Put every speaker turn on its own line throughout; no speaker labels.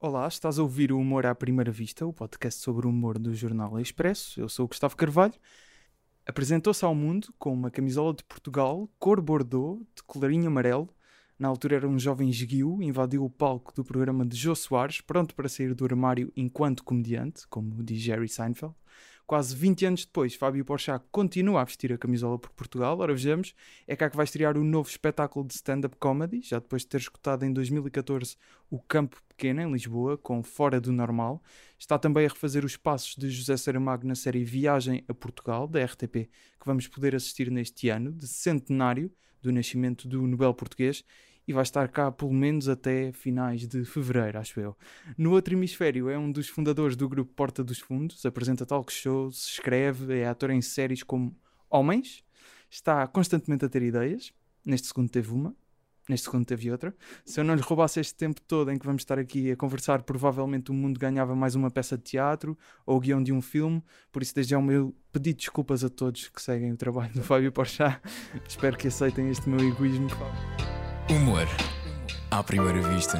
Olá, estás a ouvir o Humor à Primeira Vista, o podcast sobre o humor do Jornal Expresso. Eu sou o Gustavo Carvalho. Apresentou-se ao mundo com uma camisola de Portugal, cor bordeaux, de colarinho amarelo. Na altura era um jovem esguio, invadiu o palco do programa de Jô Soares, pronto para sair do armário enquanto comediante, como diz Jerry Seinfeld. Quase 20 anos depois, Fábio Porchat continua a vestir a camisola por Portugal. Ora, vejamos, é cá que vai estrear o novo espetáculo de stand-up comedy, já depois de ter escutado em 2014 o Campo Pequeno, em Lisboa, com Fora do Normal. Está também a refazer os passos de José Saramago na série Viagem a Portugal, da RTP, que vamos poder assistir neste ano, de centenário do nascimento do Nobel Português e vai estar cá pelo menos até finais de fevereiro, acho eu. No outro hemisfério é um dos fundadores do grupo Porta dos Fundos, apresenta talk shows, escreve, é ator em séries como Homens, está constantemente a ter ideias. Neste segundo teve uma, neste segundo teve outra. Se eu não lhe roubasse este tempo todo em que vamos estar aqui a conversar, provavelmente o mundo ganhava mais uma peça de teatro ou o guião de um filme. Por isso, desde já o meu pedido de desculpas a todos que seguem o trabalho do Fábio Porchat. Espero que aceitem este meu egoísmo.
Humor à primeira vista.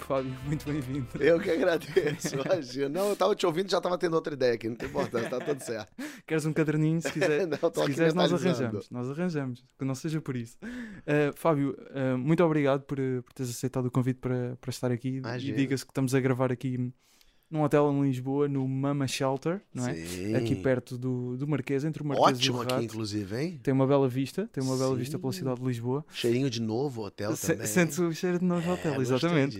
Fábio, muito bem-vindo.
Eu que agradeço, imagina. Não, eu tava te ouvindo e já tava tendo outra ideia aqui, não tem importância, tá tudo certo.
Queres um caderninho? Se, quiser,
Não,
se quiseres, nós arranjamos. Nós arranjamos, que não seja por isso. Uh, Fábio, uh, muito obrigado por, uh, por teres aceitado o convite para, para estar aqui.
Imagina.
E diga-se que estamos a gravar aqui num hotel em Lisboa, no Mama Shelter, não é?
Sim.
Aqui perto do, do Marquês, entre o Marquês
Ótimo
e o
aqui,
Rato.
inclusive, hein?
Tem uma bela vista, tem uma bela
Sim.
vista pela cidade de Lisboa.
Cheirinho de novo hotel
Se-
também.
Sente-se o cheiro de novo
É,
hotel, exatamente.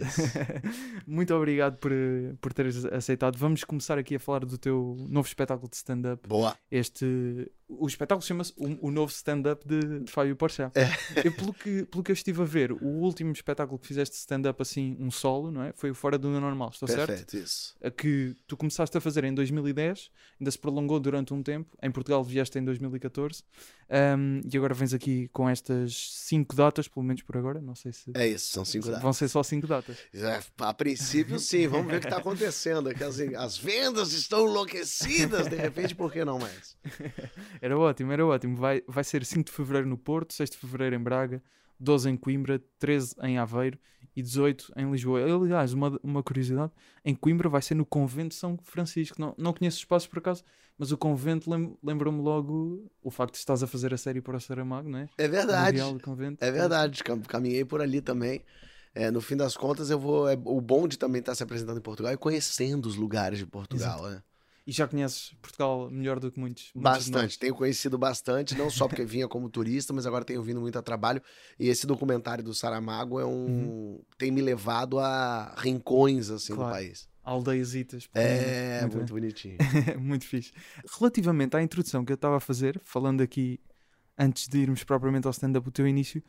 Muito obrigado por, por teres aceitado. Vamos começar aqui a falar do teu novo espetáculo de stand-up.
Boa.
Este, o espetáculo chama-se o, o Novo Stand-up de, de Fábio Porchat.
É.
Eu, pelo, que, pelo que eu estive a ver, o último espetáculo que fizeste stand-up assim, um solo, não é? Foi o Fora do Normal, estou certo?
Perfeito, isso.
A que tu começaste a fazer em 2010, ainda se prolongou durante um tempo. Em Portugal vieste em 2014 um, e agora vens aqui com estas cinco datas, pelo menos por agora. Não sei se
É isso, são cinco datas.
vão ser só cinco datas.
É, A princípio, sim. Vamos ver o que está acontecendo. Que as, as vendas estão enlouquecidas. De repente, por que não mais?
Era ótimo, era ótimo. Vai, vai ser 5 de fevereiro no Porto, 6 de fevereiro em Braga, 12 em Coimbra, 13 em Aveiro e 18 em Lisboa. Aliás, uma, uma curiosidade: em Coimbra vai ser no Convento de São Francisco. Não, não conheço os espaços por acaso, mas o convento lem- lembrou-me logo o facto de estás a fazer a série para o Saramago, não é?
É verdade.
Convento.
É verdade. cam- Caminhei por ali também. É, no fim das contas, eu vou. É, o bom de também estar se apresentando em Portugal e conhecendo os lugares de Portugal. né?
E já conheces Portugal melhor do que muitos. muitos.
Bastante, tenho conhecido bastante, não só porque vinha como turista, mas agora tenho vindo muito a trabalho. E esse documentário do Saramago é um. tem me levado a rincões assim
Uhum. Claro.
do país.
Aldeiasitas.
É,
Muito
muito, bonitinho.
Muito fixe. Relativamente à introdução que eu estava a fazer, falando aqui antes de irmos propriamente ao stand-up, o teu início,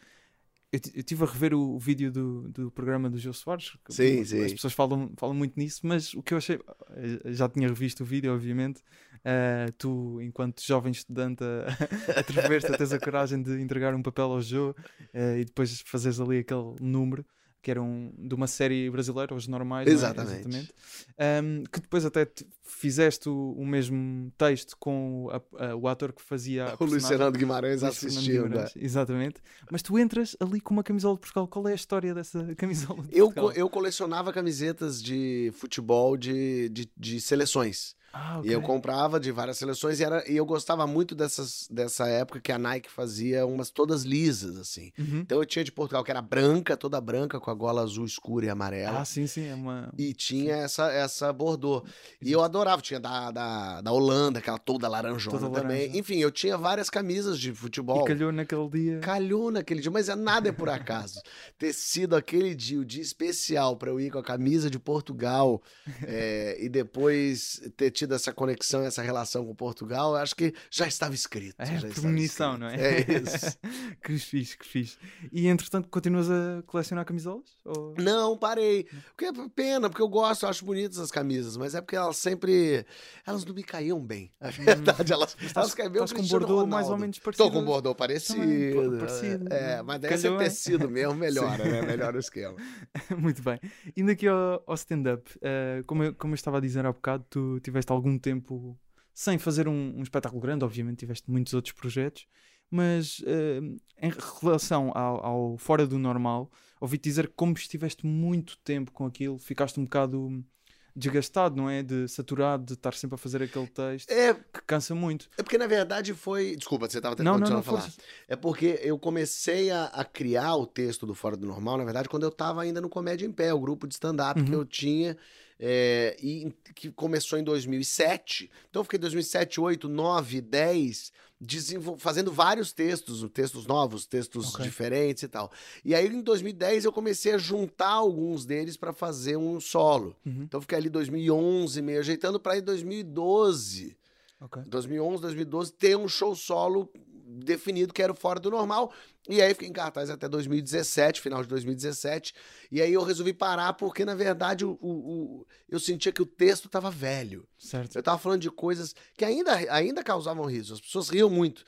eu ti- eu estive a rever o, o vídeo do, do programa do Jô Soares. que
Sim,
As
sim.
pessoas falam, falam muito nisso, mas o que eu achei. eh, Já tinha revisto o vídeo, obviamente. eh, tu, enquanto jovem estudante, a, atrever-te a teres a coragem de entregar um papel ao Jô eh, e depois fazeres ali aquele número. Que era um, de uma série brasileira, Os Normais. não é?
Exatamente.
Um, que depois até te- fizeste o, o mesmo texto com o, a- a- o ator que fazia
O Luiz Fernando Guimarães né?
Exatamente. Mas tu entras ali com uma camisola de Portugal. Qual é a história dessa camisola de
Eu, co- eu colecionava camisetas de futebol de, de, de seleções.
Ah,
E eu comprava de várias seleções e, era, e eu gostava muito dessas, dessa época que a Nike fazia umas todas lisas, assim.
Uhum.
Então eu tinha de Portugal, que era branca, toda branca, com a gola azul escura e amarela.
Ah, sim, sim. É uma...
E tinha essa, essa bordô. E eu adorava. Tinha da, da, da Holanda, aquela toda laranjona
Toda
também.
laranja.
Enfim, eu tinha várias camisas de futebol.
E calhou naquele dia.
Calhou naquele dia, mas é nada é por acaso. Ter sido aquele dia, o dia especial para eu ir com a camisa de Portugal é, e depois ter tido essa conexão, essa relação com Portugal, eu acho que já estava escrito.
É,
já
premonição,
escrito.
não é?
É isso.
que fixe, que fixe. E entretanto, continuas a colecionar camisolas? Ou...
Não, parei. Porque é pena, porque eu gosto, eu acho bonitas as camisas, mas é porque elas sempre. Elas não me caíam bem. A verdade, elas, elas caem bem.
Estás com bordô mais ou
Ronaldo.
menos parecido.
Tô com bordô parecido.
Também, pô, parecido.
É, mas deve ser
é?
tecido mesmo, melhora, né? Melhora o esquema.
Muito bem. Indo aqui ao, ao stand-up, eh, como, eu, como eu estava a dizer há bocado, tu tiveste algum tempo sem fazer um, um espetáculo grande, obviamente tiveste muitos outros projetos, mas eh, em relação ao, ao fora do normal, ouvi-te dizer que como estiveste muito tempo com aquilo, ficaste um bocado desgastado, não é? De saturado, de estar sempre a fazer aquele texto,
É,
que cansa muito.
é porque na verdade foi. Desculpa, você estava
Não, não, não,
a falar.
força.
É porque eu comecei a, a criar o texto do Fora do Normal, na verdade, quando eu estava ainda no Comédia em Pé, o grupo de stand-up que
Uhum.
eu tinha, é, e que começou em 2007. Então eu fiquei 2007, 8, 9, 10, desenvol- fazendo vários textos, textos novos, textos
Ok.
diferentes e tal. E aí em 2010 eu comecei a juntar alguns deles para fazer um solo.
Uhum.
Então eu fiquei ali 2011, meio ajeitando para ir 2012.
Ok.
2011, 2012, ter um show solo definido que era o Fora do Normal. E aí fiquei em cartaz até 2017, final de 2017. E aí eu resolvi parar porque, na verdade, o, o- o- eu sentia que o texto estava velho.
Certo.
Eu tava falando de coisas que ainda, ainda causavam riso. As pessoas riam muito.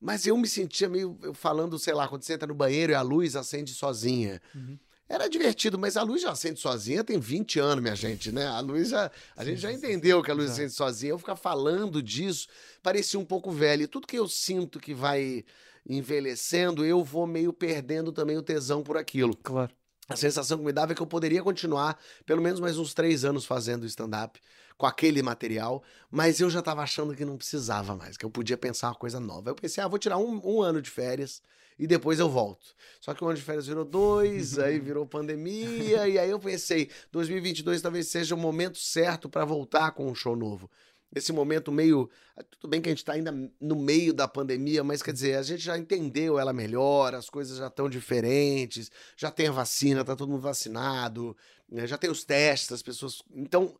Mas eu me sentia meio falando, sei lá, quando você entra no banheiro e a luz acende sozinha.
Uhum.
Era divertido, mas a luz já acende sozinha tem 20 anos, minha gente, né? A luz já. A gente já entendeu que a luz acende sozinha. Eu ficar falando disso parecia um pouco velho. E tudo que eu sinto que vai envelhecendo, eu vou meio perdendo também o tesão por aquilo.
Claro.
A sensação que me dava é que eu poderia continuar pelo menos mais uns três anos fazendo stand-up com aquele material, mas eu já estava achando que não precisava mais, que eu podia pensar uma coisa nova. Eu pensei, ah, vou tirar um, um ano de férias e depois eu volto. Só que o ano de férias virou dois, aí virou pandemia, e aí eu pensei, 2022 talvez seja o momento certo para voltar com um show novo. Esse momento meio. ah, Tudo bem que a gente está ainda no meio da pandemia, mas quer dizer, a gente já entendeu ela melhor, as coisas já estão diferentes, já tem a vacina, tá todo mundo vacinado, né, já tem os testes, as pessoas. Então,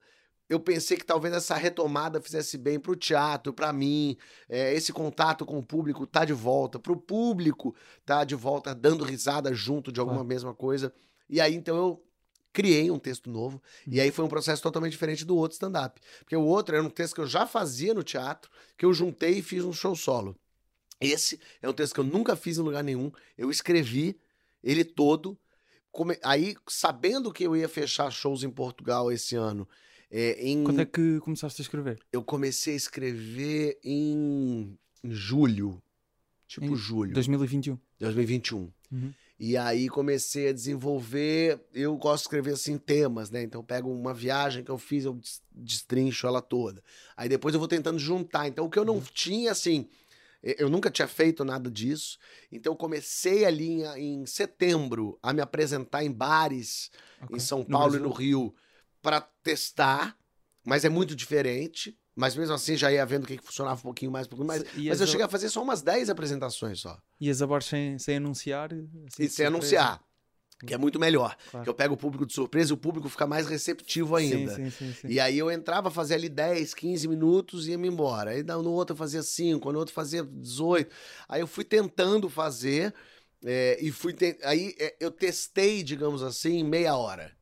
eu pensei que talvez essa retomada fizesse bem pro teatro, para mim, é, esse contato com o público tá de volta, pro público tá de volta dando risada junto de alguma
Claro.
mesma coisa. E aí, então, eu criei um texto novo, e aí foi um processo totalmente diferente do outro stand-up. Porque o outro era um texto que eu já fazia no teatro, que eu juntei e fiz um show solo. Esse é um texto que eu nunca fiz em lugar nenhum. Eu escrevi ele todo. Come- Aí, sabendo que eu ia fechar shows em Portugal esse ano, é, em...
Quando é que começaste a escrever?
eu comecei a escrever em em julho. Tipo
Em
julho,
2021.
2021.
Uhum.
E aí comecei a desenvolver. Eu gosto de escrever assim temas, né? Então eu pego uma viagem que eu fiz, eu des- destrincho ela toda. Aí depois eu vou tentando juntar. Então o que eu não tinha, assim. Eu nunca tinha feito nada disso. Então eu comecei ali em, em setembro a me apresentar em bares
Ok.
em São
No
Paulo
Brasil?
e no Rio para testar, mas é muito diferente. Mas mesmo assim já ia vendo o que que funcionava um pouquinho mais, um pouquinho mais.
E
Mas
as
eu cheguei a fazer só umas 10 apresentações só.
E as abortes sem, sem anunciar? assim,
E sem
surpresa?
anunciar. Que é muito melhor.
Claro.
Que eu pego o público de surpresa e o público fica mais receptivo ainda.
Sim, sim, sim.
E aí eu entrava, fazia ali 10, 15 minutos e ia me embora. Aí no outro eu fazia 5, no outro fazia 18. Aí eu fui tentando fazer é, e fui. te- Aí é, eu testei, digamos assim, meia hora.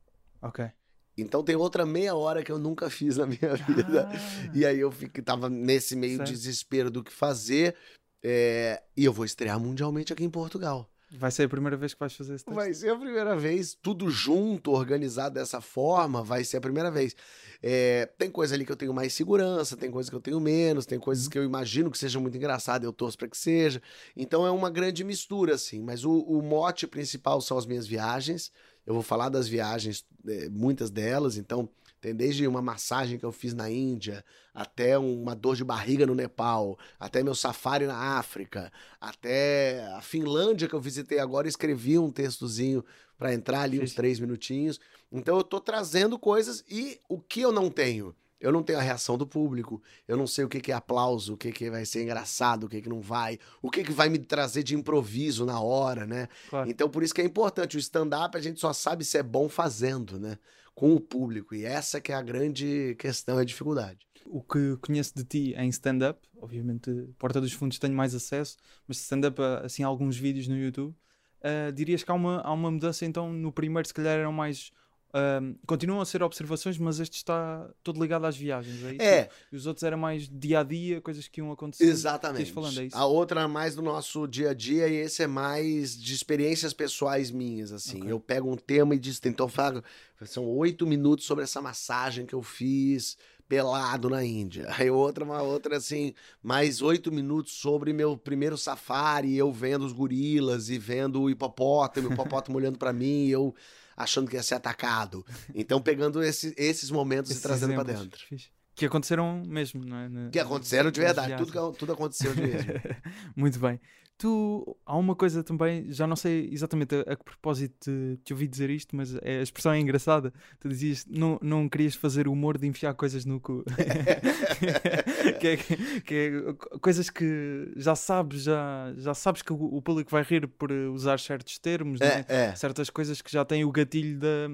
Ok.
Então tem outra meia hora que eu nunca fiz na minha vida.
Ah,
E aí eu fiquei, tava nesse meio
Certo.
desespero do que fazer. é, e eu vou estrear mundialmente aqui em Portugal.
Vai ser a primeira vez que vais fazer esse texto?
Vai ser a primeira vez, tudo junto, organizado dessa forma, vai ser a primeira vez. É, tem coisa ali que eu tenho mais segurança, tem coisa que eu tenho menos, tem coisas que eu imagino que sejam muito engraçadas, eu torço para que seja. Então é uma grande mistura, assim. Mas o, o mote principal são as minhas viagens. Eu vou falar das viagens, é, muitas delas. Então, tem desde uma massagem que eu fiz na Índia, até uma dor de barriga no Nepal, até meu safari na África, até a Finlândia que eu visitei agora, escrevi um textozinho para entrar ali uns três minutinhos. Então eu tô trazendo coisas e o que eu não tenho? Eu não tenho a reação do público, eu não sei o que, que é aplauso, o que, que vai ser engraçado, o que, que não vai, o que, que vai me trazer de improviso na hora, né?
Claro.
Então, por isso que é importante. O stand-up a gente só sabe se é bom fazendo, né? Com o público. E essa que é a grande questão, a dificuldade.
O que conheço de ti em stand-up, obviamente, Porta dos Fundos tenho mais acesso, mas stand-up, ah, assim, alguns vídeos no YouTube, ah, dirias que há uma, há uma mudança, então, no primeiro, se calhar, eram mais. Ah, continuam a ser observações, mas este está todo ligado às viagens, é isso?
É,
E os outros eram mais dia a dia, coisas que iam acontecer.
exatamente.
Falando, é?
A outra é mais do nosso dia a dia e esse é mais de experiências pessoais minhas, assim.
Ok.
Eu pego um tema e diz, então falo, são oito minutos sobre essa massagem que eu fiz pelado na Índia. Aí outra, uma outra assim, mais oito minutos sobre meu primeiro safari, eu vendo os gorilas e vendo o hipopótamo, o hipopótamo olhando para mim, eu achando que ia ser atacado. Então pegando esse, esses momentos
Esses
e trazendo para dentro.
Fixe. Que aconteceram mesmo, não é?
Que aconteceram de verdade, tudo, tudo aconteceu de mesmo.
Muito bem. Tu, há uma coisa também, já não sei exatamente a, a que propósito te, te ouvi dizer isto, mas é- a expressão é engraçada. Tu dizias não, não querias fazer o humor de enfiar coisas no cu. que, é, que é coisas que já sabes, já, já sabes que o, o público vai rir por usar certos termos, né?
É, é.
certas coisas que já têm o gatilho da,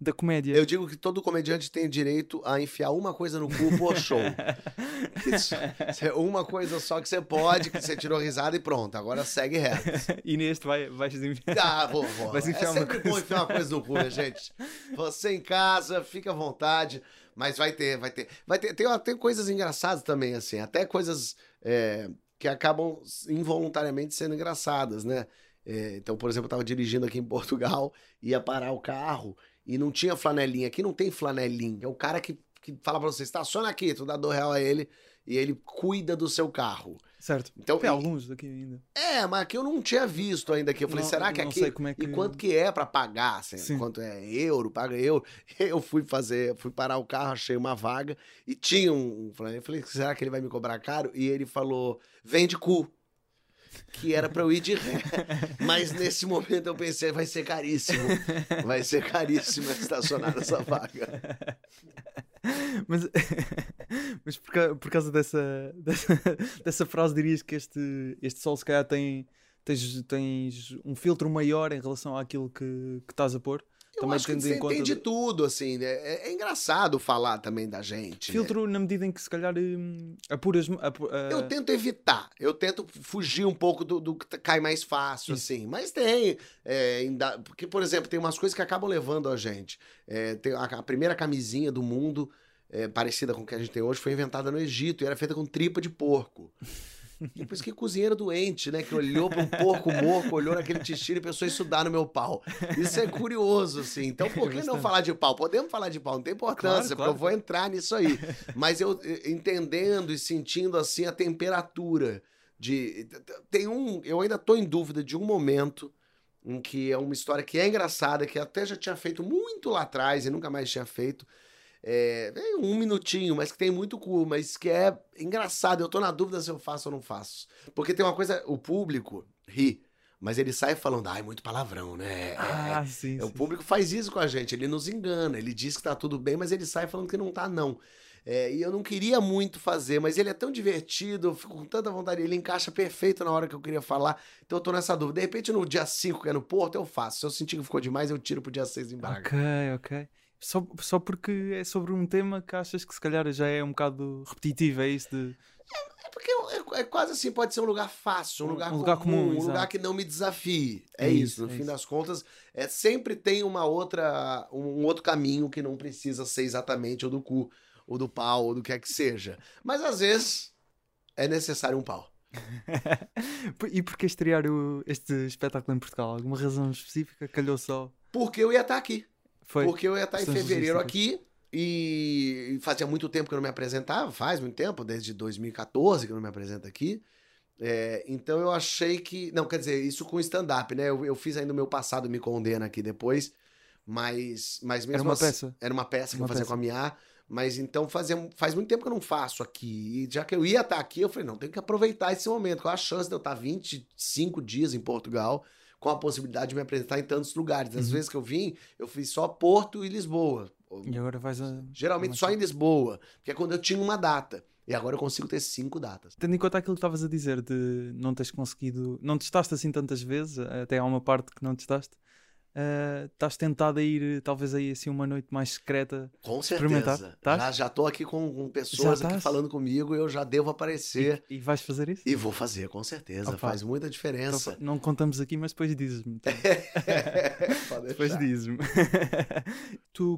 da comédia.
Eu digo que todo comediante tem direito a enfiar uma coisa no cu por show. Isso. É uma coisa só que você pode, que você tirou risada e pronto. Agora segue reto.
e neste vai, vais enfiar.
Ah, vou, vou.
Vai se
é
enfiar uma
sempre bom
coisa.
enfiar uma coisa no cu, né, gente? Você em casa, fica à vontade. Mas vai ter, vai ter. Vai ter, tem, tem coisas engraçadas também, assim. Até coisas é, que acabam involuntariamente sendo engraçadas, né? É, então, por exemplo, eu tava dirigindo aqui em Portugal, ia parar o carro e não tinha flanelinha. Aqui não tem flanelinha. É o cara que, que fala pra você, estaciona aqui, tu dá dois real a ele e ele cuida do seu carro.
Certo.
Então,
Tem
e-
alguns daqui ainda.
é, mas que eu não tinha visto ainda aqui. Eu falei,
Não-
será que
não
aqui.
sei como é que-
E quanto que é pra pagar? Assim,
Sim.
quanto é euro, paga euro. Eu fui fazer, fui parar o carro, achei uma vaga e tinha um. Eu falei, será que ele vai me cobrar caro? E ele falou, vende cu. Que era pra eu ir de ré. Mas nesse momento eu pensei, vai ser caríssimo. Vai ser caríssimo estacionar nessa vaga.
Mas, mas por, por causa dessa, dessa, dessa frase, dirias que este, este sol, se calhar, tem, tens, tens um filtro maior em relação àquilo que, que estás a pôr?
Eu
Também
acho que você
em conta
tem de tudo, assim. né? É, é engraçado falar também da gente. né?
Filtro na medida em que, se calhar, hum, apuras. apu- ah,
Eu tento evitar, eu tento fugir um pouco do, do que cai mais fácil,
Isso.
assim. Mas tem, é, ainda- porque, por exemplo, tem umas coisas que acabam levando a gente. É, tem a, a primeira camisinha do mundo, é, parecida com o que a gente tem hoje, foi inventada no Egito e era feita com tripa de porco. E Por isso que cozinheiro doente, né? Que olhou para um porco morto, olhou naquele tixiro e pensou isso dá no meu pau. Isso é curioso, assim. Então, por que não falar de pau? Podemos falar de pau, não tem importância,
Claro,
porque
claro.
eu vou entrar nisso aí. Mas eu eh, entendendo e sentindo, assim, a temperatura de... Tem um... Eu ainda tô em dúvida de um momento em que é uma história que é engraçada, que até já tinha feito muito lá atrás e nunca mais tinha feito. É, é um minutinho, mas que tem muito cu, mas que é engraçado. Eu tô na dúvida se eu faço ou não faço. Porque tem uma coisa, o público ri, mas ele sai falando, ai, muito palavrão, né? É,
Ah, sim,
é, o
sim.
público faz isso com a gente, ele nos engana, ele diz que tá tudo bem, mas ele sai falando que não tá, não. É, e eu não queria muito fazer, mas ele é tão divertido, eu fico com tanta vontade, ele encaixa perfeito na hora que eu queria falar, então eu tô nessa dúvida. De repente, no dia 5, que é no Porto, eu faço. Se eu sentir que ficou demais, eu tiro pro dia 6 em Braga.
Ok, ok. Só, só porque é sobre um tema que achas que se calhar já é um bocado repetitivo, é isso de.
É porque é, é quase assim, pode ser um lugar fácil, um
Um-
lugar
um
comum,
lugar comum,
um lugar que não me desafie. É,
É
isso, no
é
fim
isso.
das contas, é sempre tem uma outra, um outro caminho que não precisa ser exatamente o do cu, ou do pau, ou do que é que seja. Mas às vezes é necessário um pau.
e porquê estrear o- este espetáculo em Portugal? Alguma razão específica? Calhou só?
Porque eu ia estar aqui.
Foi.
Porque eu ia estar em
Questões
fevereiro
logísticas.
aqui e fazia muito tempo que eu não me apresentava, faz muito tempo, desde 2014 que eu não me apresento aqui. É, então eu achei que. Não, quer dizer, isso com stand-up, né? Eu, eu fiz ainda o meu passado Me Condena aqui depois, mas, mas mesmo
Era uma
assim-
peça.
Era uma peça que
Uma
eu fazia
peça.
com a Mia, mas então fazia, faz muito tempo que eu não faço aqui. E já que eu ia estar aqui, eu falei, não, tenho que aproveitar esse momento. Qual a chance de eu estar 25 dias em Portugal com a possibilidade de me apresentar em tantos lugares? Às
Uhum.
vezes que eu vim, eu fiz só Porto e Lisboa.
E agora vais a.
Geralmente só em Lisboa, que é quando eu tinha uma data. E agora eu consigo ter cinco datas.
Tendo em conta aquilo que estavas a dizer de não teres conseguido, não testaste assim tantas vezes, até há uma parte que não testaste, ah, estás tentado a ir talvez aí assim uma noite mais secreta
Com
Experimentar,
certeza. Já, já tô aqui com, com pessoas aqui falando comigo e eu já devo aparecer.
e, e vais fazer isso?
E vou fazer, com certeza.
Opa.
Faz muita
Então,
diferença.
não contamos aqui, mas depois dizes-me.
Pode
Depois dizes-me.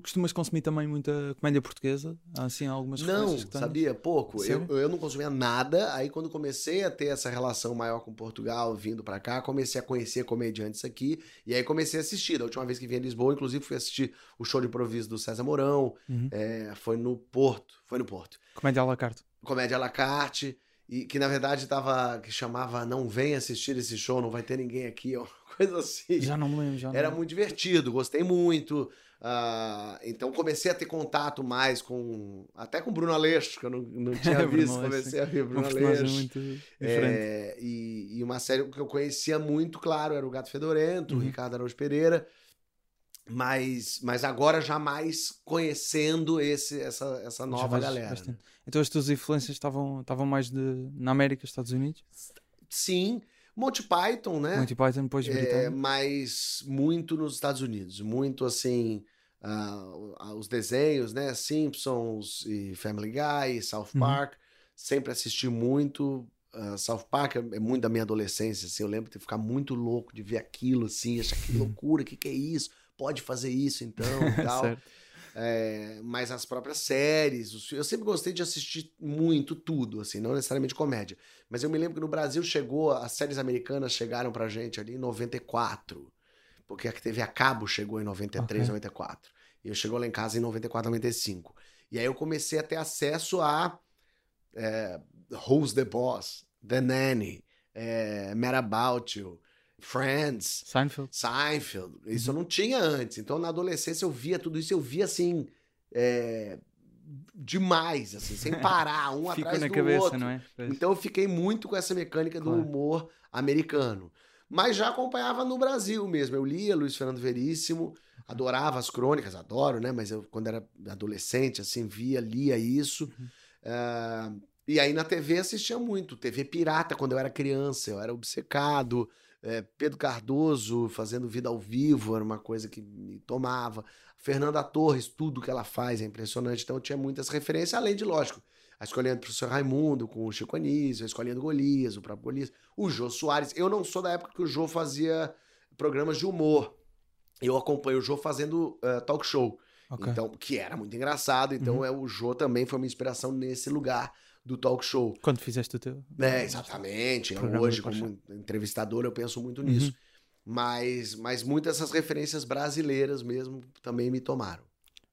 Tu costumas consumir também muita comédia portuguesa? Há assim algumas
Não, sabia? Pouco. Eu, eu não consumia nada. Aí, quando comecei a ter essa relação maior com Portugal, vindo pra cá, comecei a conhecer comediantes aqui. E aí comecei a assistir. Da última vez que vim a Lisboa, inclusive, fui assistir o show de improviso do César Mourão.
Uhum.
É, foi no Porto. Foi no Porto.
Comédia à la carte.
Comédia à la carte. E que na verdade tava. que chamava Não Vem assistir esse show, não vai ter ninguém aqui, ó. Coisa assim.
Já não me lembro. Já não
Era
me
muito divertido, gostei muito. Ah, então comecei a ter contato mais com. Até com o Bruno Aleixo, que eu não, não tinha
Bruno
visto. Comecei a ver Bruno Aleixo. É, e, e uma série que eu conhecia muito, claro, era o Gato Fedorento, o
Uhum.
Ricardo Araújo Pereira. Mas, mas agora já mais conhecendo esse, essa, essa nova galera.
bastante. Então as tuas influências estavam, estavam mais de, na América, Estados Unidos?
Sim, Monty Python, né?
Monty Python, depois
É,
britânico.
mas muito nos Estados Unidos, muito assim, ah, os desenhos, né? Simpsons e Family Guy, South
Uhum.
Park, sempre assisti muito. ah, South Park é é muito da minha adolescência, assim, eu lembro de ficar muito louco de ver aquilo, assim, achar que loucura, o que, que é isso? Pode fazer isso então e tal.
certo.
É, mas as próprias séries, eu sempre gostei de assistir muito tudo, assim, não necessariamente comédia. Mas eu me lembro que no Brasil chegou, as séries americanas chegaram pra gente ali em 94. Porque a TV a cabo chegou em 93,
Ok.
94. E eu chegou lá em casa em 94, 95. E aí eu comecei a ter acesso a é, Who's the Boss, The Nanny, é, Mad About You, Friends,
Seinfeld.
Seinfeld. Isso
Uhum.
eu não tinha antes. Então, na adolescência, eu via tudo isso. Eu via, assim, é, demais, assim, sem parar, um atrás
na
do
cabeça,
outro.
não é?
Então, eu fiquei muito com essa mecânica do
Claro.
humor americano. Mas já acompanhava no Brasil mesmo. Eu lia Luiz Fernando Veríssimo, adorava as crônicas, adoro, né? Mas eu, quando era adolescente, assim, via, lia isso.
Uhum.
Ah, e aí na TV assistia muito. TV Pirata, quando eu era criança, eu era obcecado. É, Pedro Cardoso fazendo vida ao vivo era uma coisa que me tomava. Fernanda Torres, tudo que ela faz é impressionante. Então eu tinha muitas referências, além de, lógico, a escolinha do professor Raimundo com o Chico Anísio, a escolinha do Golias, o próprio Golias, o Jô Soares. Eu não sou da época que o Jô fazia programas de humor. Eu acompanho o Jô fazendo eh, talk show.
Ok.
Então, que era muito engraçado. Então,
Uhum.
é, o Jô também foi uma inspiração nesse lugar do talk show.
Quando fizeste o teu?
É, exatamente. Hoje, como entrevistador, eu penso muito
Uhum.
nisso. Mas, mas muitas dessas referências brasileiras mesmo também me tomaram.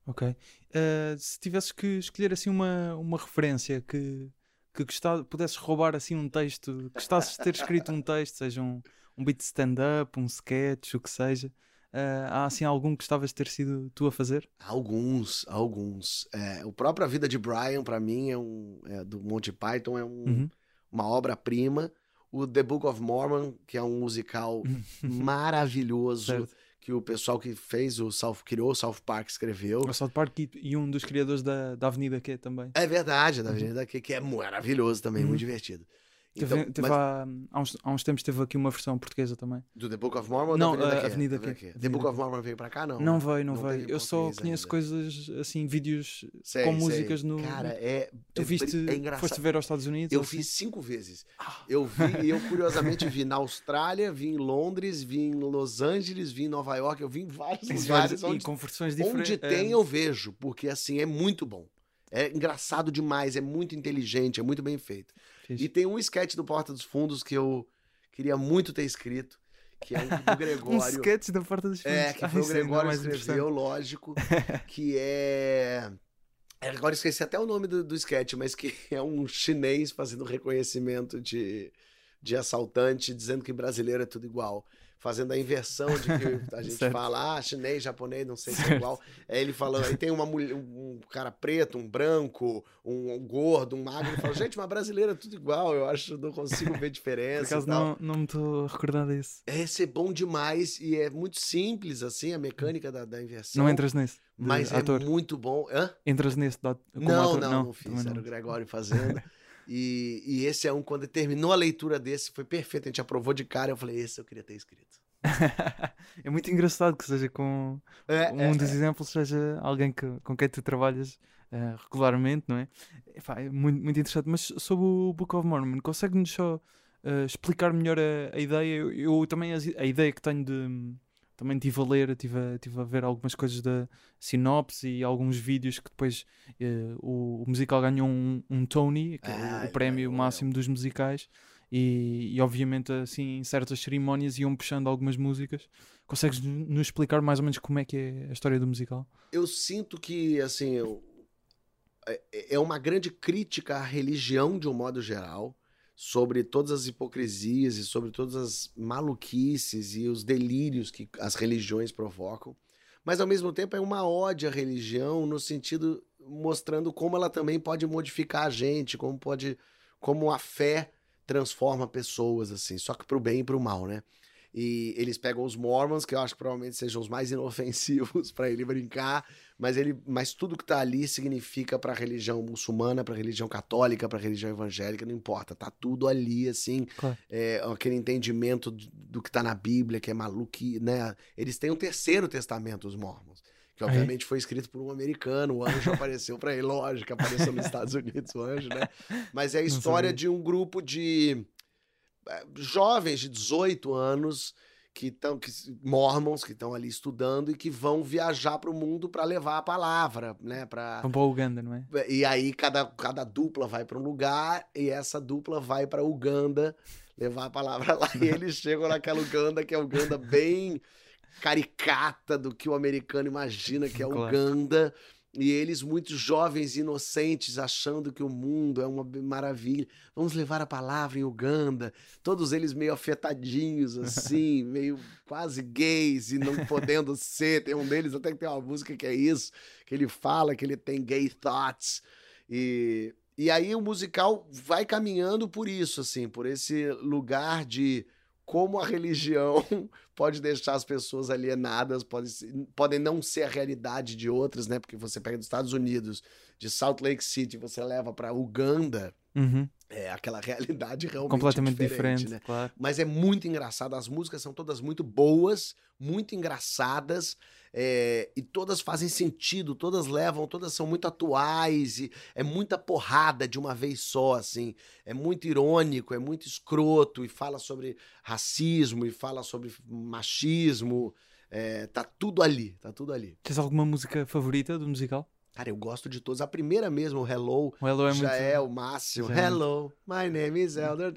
Ok. Eh, se tivesses que escolher assim uma, uma referência que, que gostava, pudesses roubar assim um texto, gostasses de ter escrito um texto, seja um, um beat stand-up, um sketch, o que seja, eh, há assim algum que gostavas de ter sido tu a fazer?
Alguns, alguns. É, o próprio A Vida de Brian, pra mim, é um é, do Monty Python, é um-
Uhum.
uma obra-prima. O The Book of Mormon, que é um musical maravilhoso,
Certo.
Que o pessoal que fez o South, criou o South Park escreveu.
O South Park e, e um dos criadores da, da Avenida Q também.
É verdade, da Avenida que, que é maravilhoso também,
Uhum.
muito divertido.
Teve,
Então,
teve
mas-
há, há, uns, há uns tempos teve aqui uma versão portuguesa também.
do The Book of Mormon
Não,
da Avenida
a? Avenida
Da
Q.
The
Avenida
Book of Mormon veio pra cá, não?
Não, veio, não,
Não
veio.
teve
Eu só conheço
ainda.
coisas assim, vídeos
Sei,
com
sei.
músicas no.
Cara, é.
Tu
é,
viste,
é engraçado.
foste ver aos Estados Unidos?
Eu
assim?
fiz cinco vezes.
Ah.
Eu vi, eu curiosamente vi na Austrália, vi em Londres, vi em Los Angeles, vi em Nova York, eu vi em vários lugares onde,
com versões diferentes.
onde tem eu vejo, porque assim é muito bom. É engraçado demais, é muito inteligente, é muito bem feito.
Fiz.
E tem um sketch do Porta dos Fundos que eu queria muito ter escrito, que é um do
Um
Gregório.
sketch da Porta dos Fundos.
É, que
Ah,
foi o
ainda é
Gregório
mais
escreveu, lógico, que é... é, Agora esqueci até o nome do, do sketch, mas que é um chinês fazendo reconhecimento de, de assaltante, dizendo que brasileiro é tudo igual. Fazendo a inversão de que a gente
Certo.
fala, ah, chinês, japonês, não sei se é igual. É ele falando, aí tem uma mulher, um cara preto, um branco, um, um gordo, um magro, ele fala, gente, mas brasileiro é tudo igual, eu acho, não consigo ver
Por
diferença.
acaso
e tal.
não, não me estou a recordar disso.
Esse é bom demais e é muito simples, assim, a mecânica da, da inversão.
Não entras de
Mas
ator?
é muito bom. Hã?
Entras nesse como
Não,
ator?
não, não, fiz.
também
Era
não.
o Gregório fazendo. e, e esse é um, quando terminou a leitura desse, foi perfeito. A gente aprovou de cara. Eu falei, esse eu queria ter escrito.
é muito engraçado que seja com
É,
um
é,
dos
é.
exemplos seja alguém que, com quem tu trabalhas eh, regularmente, não é? Epá, é muito, muito interessante. Mas sobre o Book of Mormon, consegue-nos só eh, explicar melhor a, a ideia? Eu, eu também as- a ideia que tenho de também estive a ler, estive a, tive a ver algumas coisas da sinopse e alguns vídeos que depois eh, o, o musical ganhou um, um Tony, que é o-
Ah,
o prémio
ganhou,
máximo dos musicais. E, e, obviamente assim em certas cerimónias iam puxando algumas músicas consegues nos explicar mais ou menos como é que é a história do musical?
Eu sinto que, assim, eu- é- é uma grande crítica à religião de um modo geral, sobre todas as hipocrisias e sobre todas as maluquices e os delírios que as religiões provocam. Mas, ao mesmo tempo, é uma ode à religião no sentido mostrando como ela também pode modificar a gente, como pode, como a fé transforma pessoas, assim, só que pro bem e pro mal, né? E eles pegam os Mormons, que eu acho que provavelmente sejam os mais inofensivos para ele brincar, mas ele, mas tudo que tá ali significa para a religião muçulmana, para a religião católica, para a religião evangélica, não importa, tá tudo ali assim,
Claro.
é, aquele entendimento do, que tá na Bíblia, que é maluco, né? Eles têm um terceiro testamento, os Mormons. Que obviamente foi escrito por um americano, o anjo apareceu para ele, lógico, apareceu nos Estados Unidos o anjo, né? Mas é a história de um grupo de jovens de 18 anos que estão que mormons que estão ali estudando e que vão viajar para o mundo para levar a palavra, né, para
Uganda, não é?
e aí cada, cada dupla vai para um lugar e essa dupla vai para Uganda levar a palavra lá e eles chegam naquela Uganda que é Uganda bem caricata do que o americano imagina que é
Claro.
Uganda e eles muito jovens inocentes achando que o mundo é uma maravilha. Vamos levar a palavra em Uganda. Todos eles meio afetadinhos assim meio quase gays e não podendo ser. Tem um deles até que tem uma música que é isso que ele fala que ele tem gay thoughts. E, e aí o musical vai caminhando por isso, assim, por esse lugar de como a religião pode deixar as pessoas alienadas, pode, podem não ser a realidade de outras, né? Porque você pega dos Estados Unidos, de Salt Lake City, você leva para Uganda,
Uhum.
é aquela realidade realmente
Completamente
diferente,
diferente,
né?
claro.
Mas é muito engraçado. As músicas são todas muito boas, muito engraçadas. É, e todas fazem sentido, todas levam, todas são muito atuais e é muita porrada de uma vez só, assim. É muito irônico, é muito escroto e fala sobre racismo e fala sobre machismo. é, tá tudo ali, tá tudo ali.
Tens alguma música favorita do musical?
Cara, eu gosto de todas. A primeira mesmo, o Hello,
O Hello é
já
muito...
é o máximo.
já é
Hello, my name is Elder.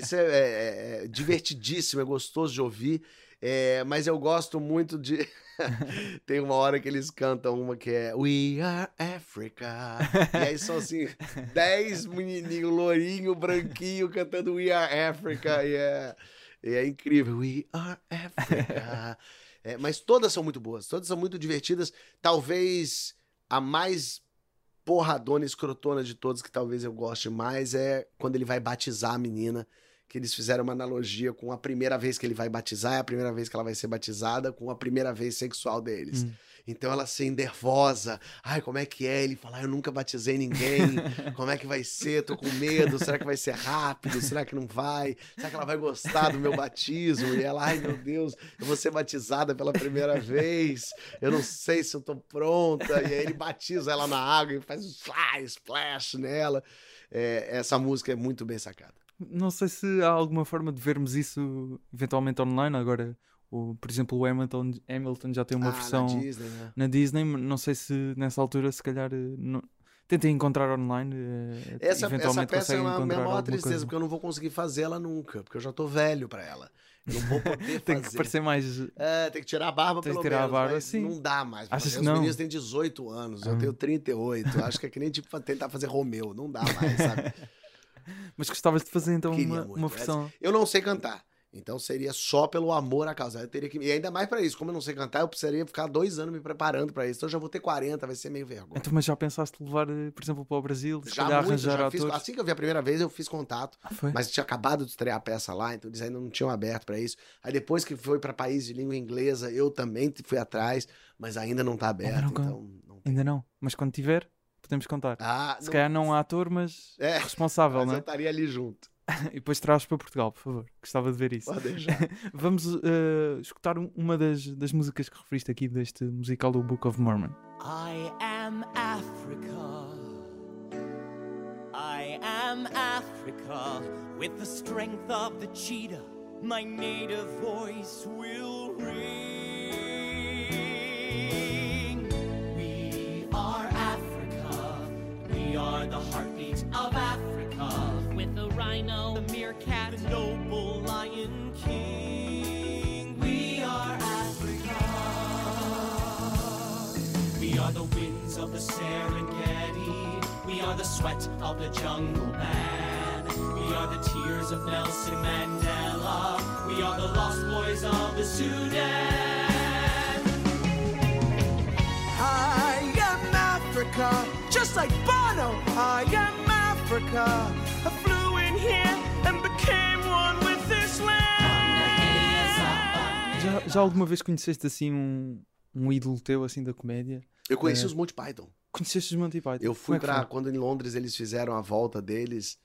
Isso é, é- é divertidíssimo, é gostoso de ouvir. É, mas eu gosto muito de. Tem uma hora que eles cantam uma que é We Are Africa. E aí são assim, dez menininhos, lourinho, branquinho, cantando We Are Africa. E é, e é incrível. We Are Africa. É, mas todas são muito boas, todas são muito divertidas. Talvez a mais porradona, escrotona de todos, que talvez eu goste mais, é quando ele vai batizar a menina. Que eles fizeram uma analogia com a primeira vez que ele vai batizar, é a primeira vez que ela vai ser batizada, com a primeira vez sexual deles.
Hum.
Então ela assim, nervosa. Ai, como é que é? Ele fala, "Ai, eu nunca batizei ninguém. Como é que vai ser? Tô com medo. Será que vai ser rápido? Será que não vai? Será que ela vai gostar do meu batismo? E ela, ai meu Deus, eu vou ser batizada pela primeira vez. Eu não sei se eu tô pronta. E aí ele batiza ela na água e faz um fly, splash nela. É, essa música é muito bem sacada.
Não sei se há alguma forma de vermos isso eventualmente online. Agora, o, por exemplo, o Hamilton, Hamilton já tem uma
Ah,
versão
na Disney, né?
na Disney. Não sei se nessa altura, se calhar, eh, não... tentem encontrar online. eh,
Essa, essa peça é uma minha
encontrar
maior
alguma
tristeza,
coisa.
porque eu não vou conseguir fazer ela nunca, porque eu já tô velho pra ela. Eu não vou poder
Tem que parecer mais.
É, tem que tirar a barba
Tem que
pelo
tirar a
menos,
barba,
mas
sim.
não dá mais. fazer.
que
Os
não?
meninos têm 18 anos, eu
Ah.
tenho 38. Acho que é que nem tipo tentar fazer Romeu, não dá mais, sabe?
Mas gostavas de fazer então
Queria
uma,
muito.
uma versão.
Eu não sei cantar. Então seria só pelo amor à causa. Eu teria que... E ainda mais pra isso. Como eu não sei cantar, eu precisaria ficar dois anos me preparando pra isso. Então eu já vou ter 40, vai ser meio vergonha.
Então, mas já pensaste levar, eh, por exemplo, para o Brasil?
Já
calhar
muito,
arranjar
já fiz, assim que eu vi a primeira vez, eu fiz contato.
Ah?
Mas tinha acabado de estrear a peça lá, então eles ainda não tinham aberto pra isso. Aí depois que foi pra país de língua inglesa, eu também fui atrás, mas ainda não tá aberto,
não-
então não.
Ainda não. Mas quando tiver, podemos contar.
Ah,
Se calhar não há ator, mas
É,
responsável,
mas
não
eu
é?
estaria ali junto.
E depois traz para Portugal, por favor. Gostava de ver isso.
Pode deixar.
Vamos eh, escutar um- uma das, das músicas que referiste aqui deste musical do Book of Mormon.
I am Africa. I am Africa. With the strength of the cheetah, my native voice will ring. Are the heartbeat of Africa.
with the rhino,
The meerkat, the noble lion king. We are Africa. We are the winds of the Serengeti. We are the sweat of the jungle man. We are the tears of Nelson Mandela. We are the lost boys of the Sudan. Africa. I flew in here and became one with this land.
Já, já alguma vez conheceste assim um, um ídolo teu assim da comédia?
Eu conheci
É.
os Monty Python.
Conheceste os Monty Python?
Eu fui
é foi?
Quando em Londres eles fizeram a volta deles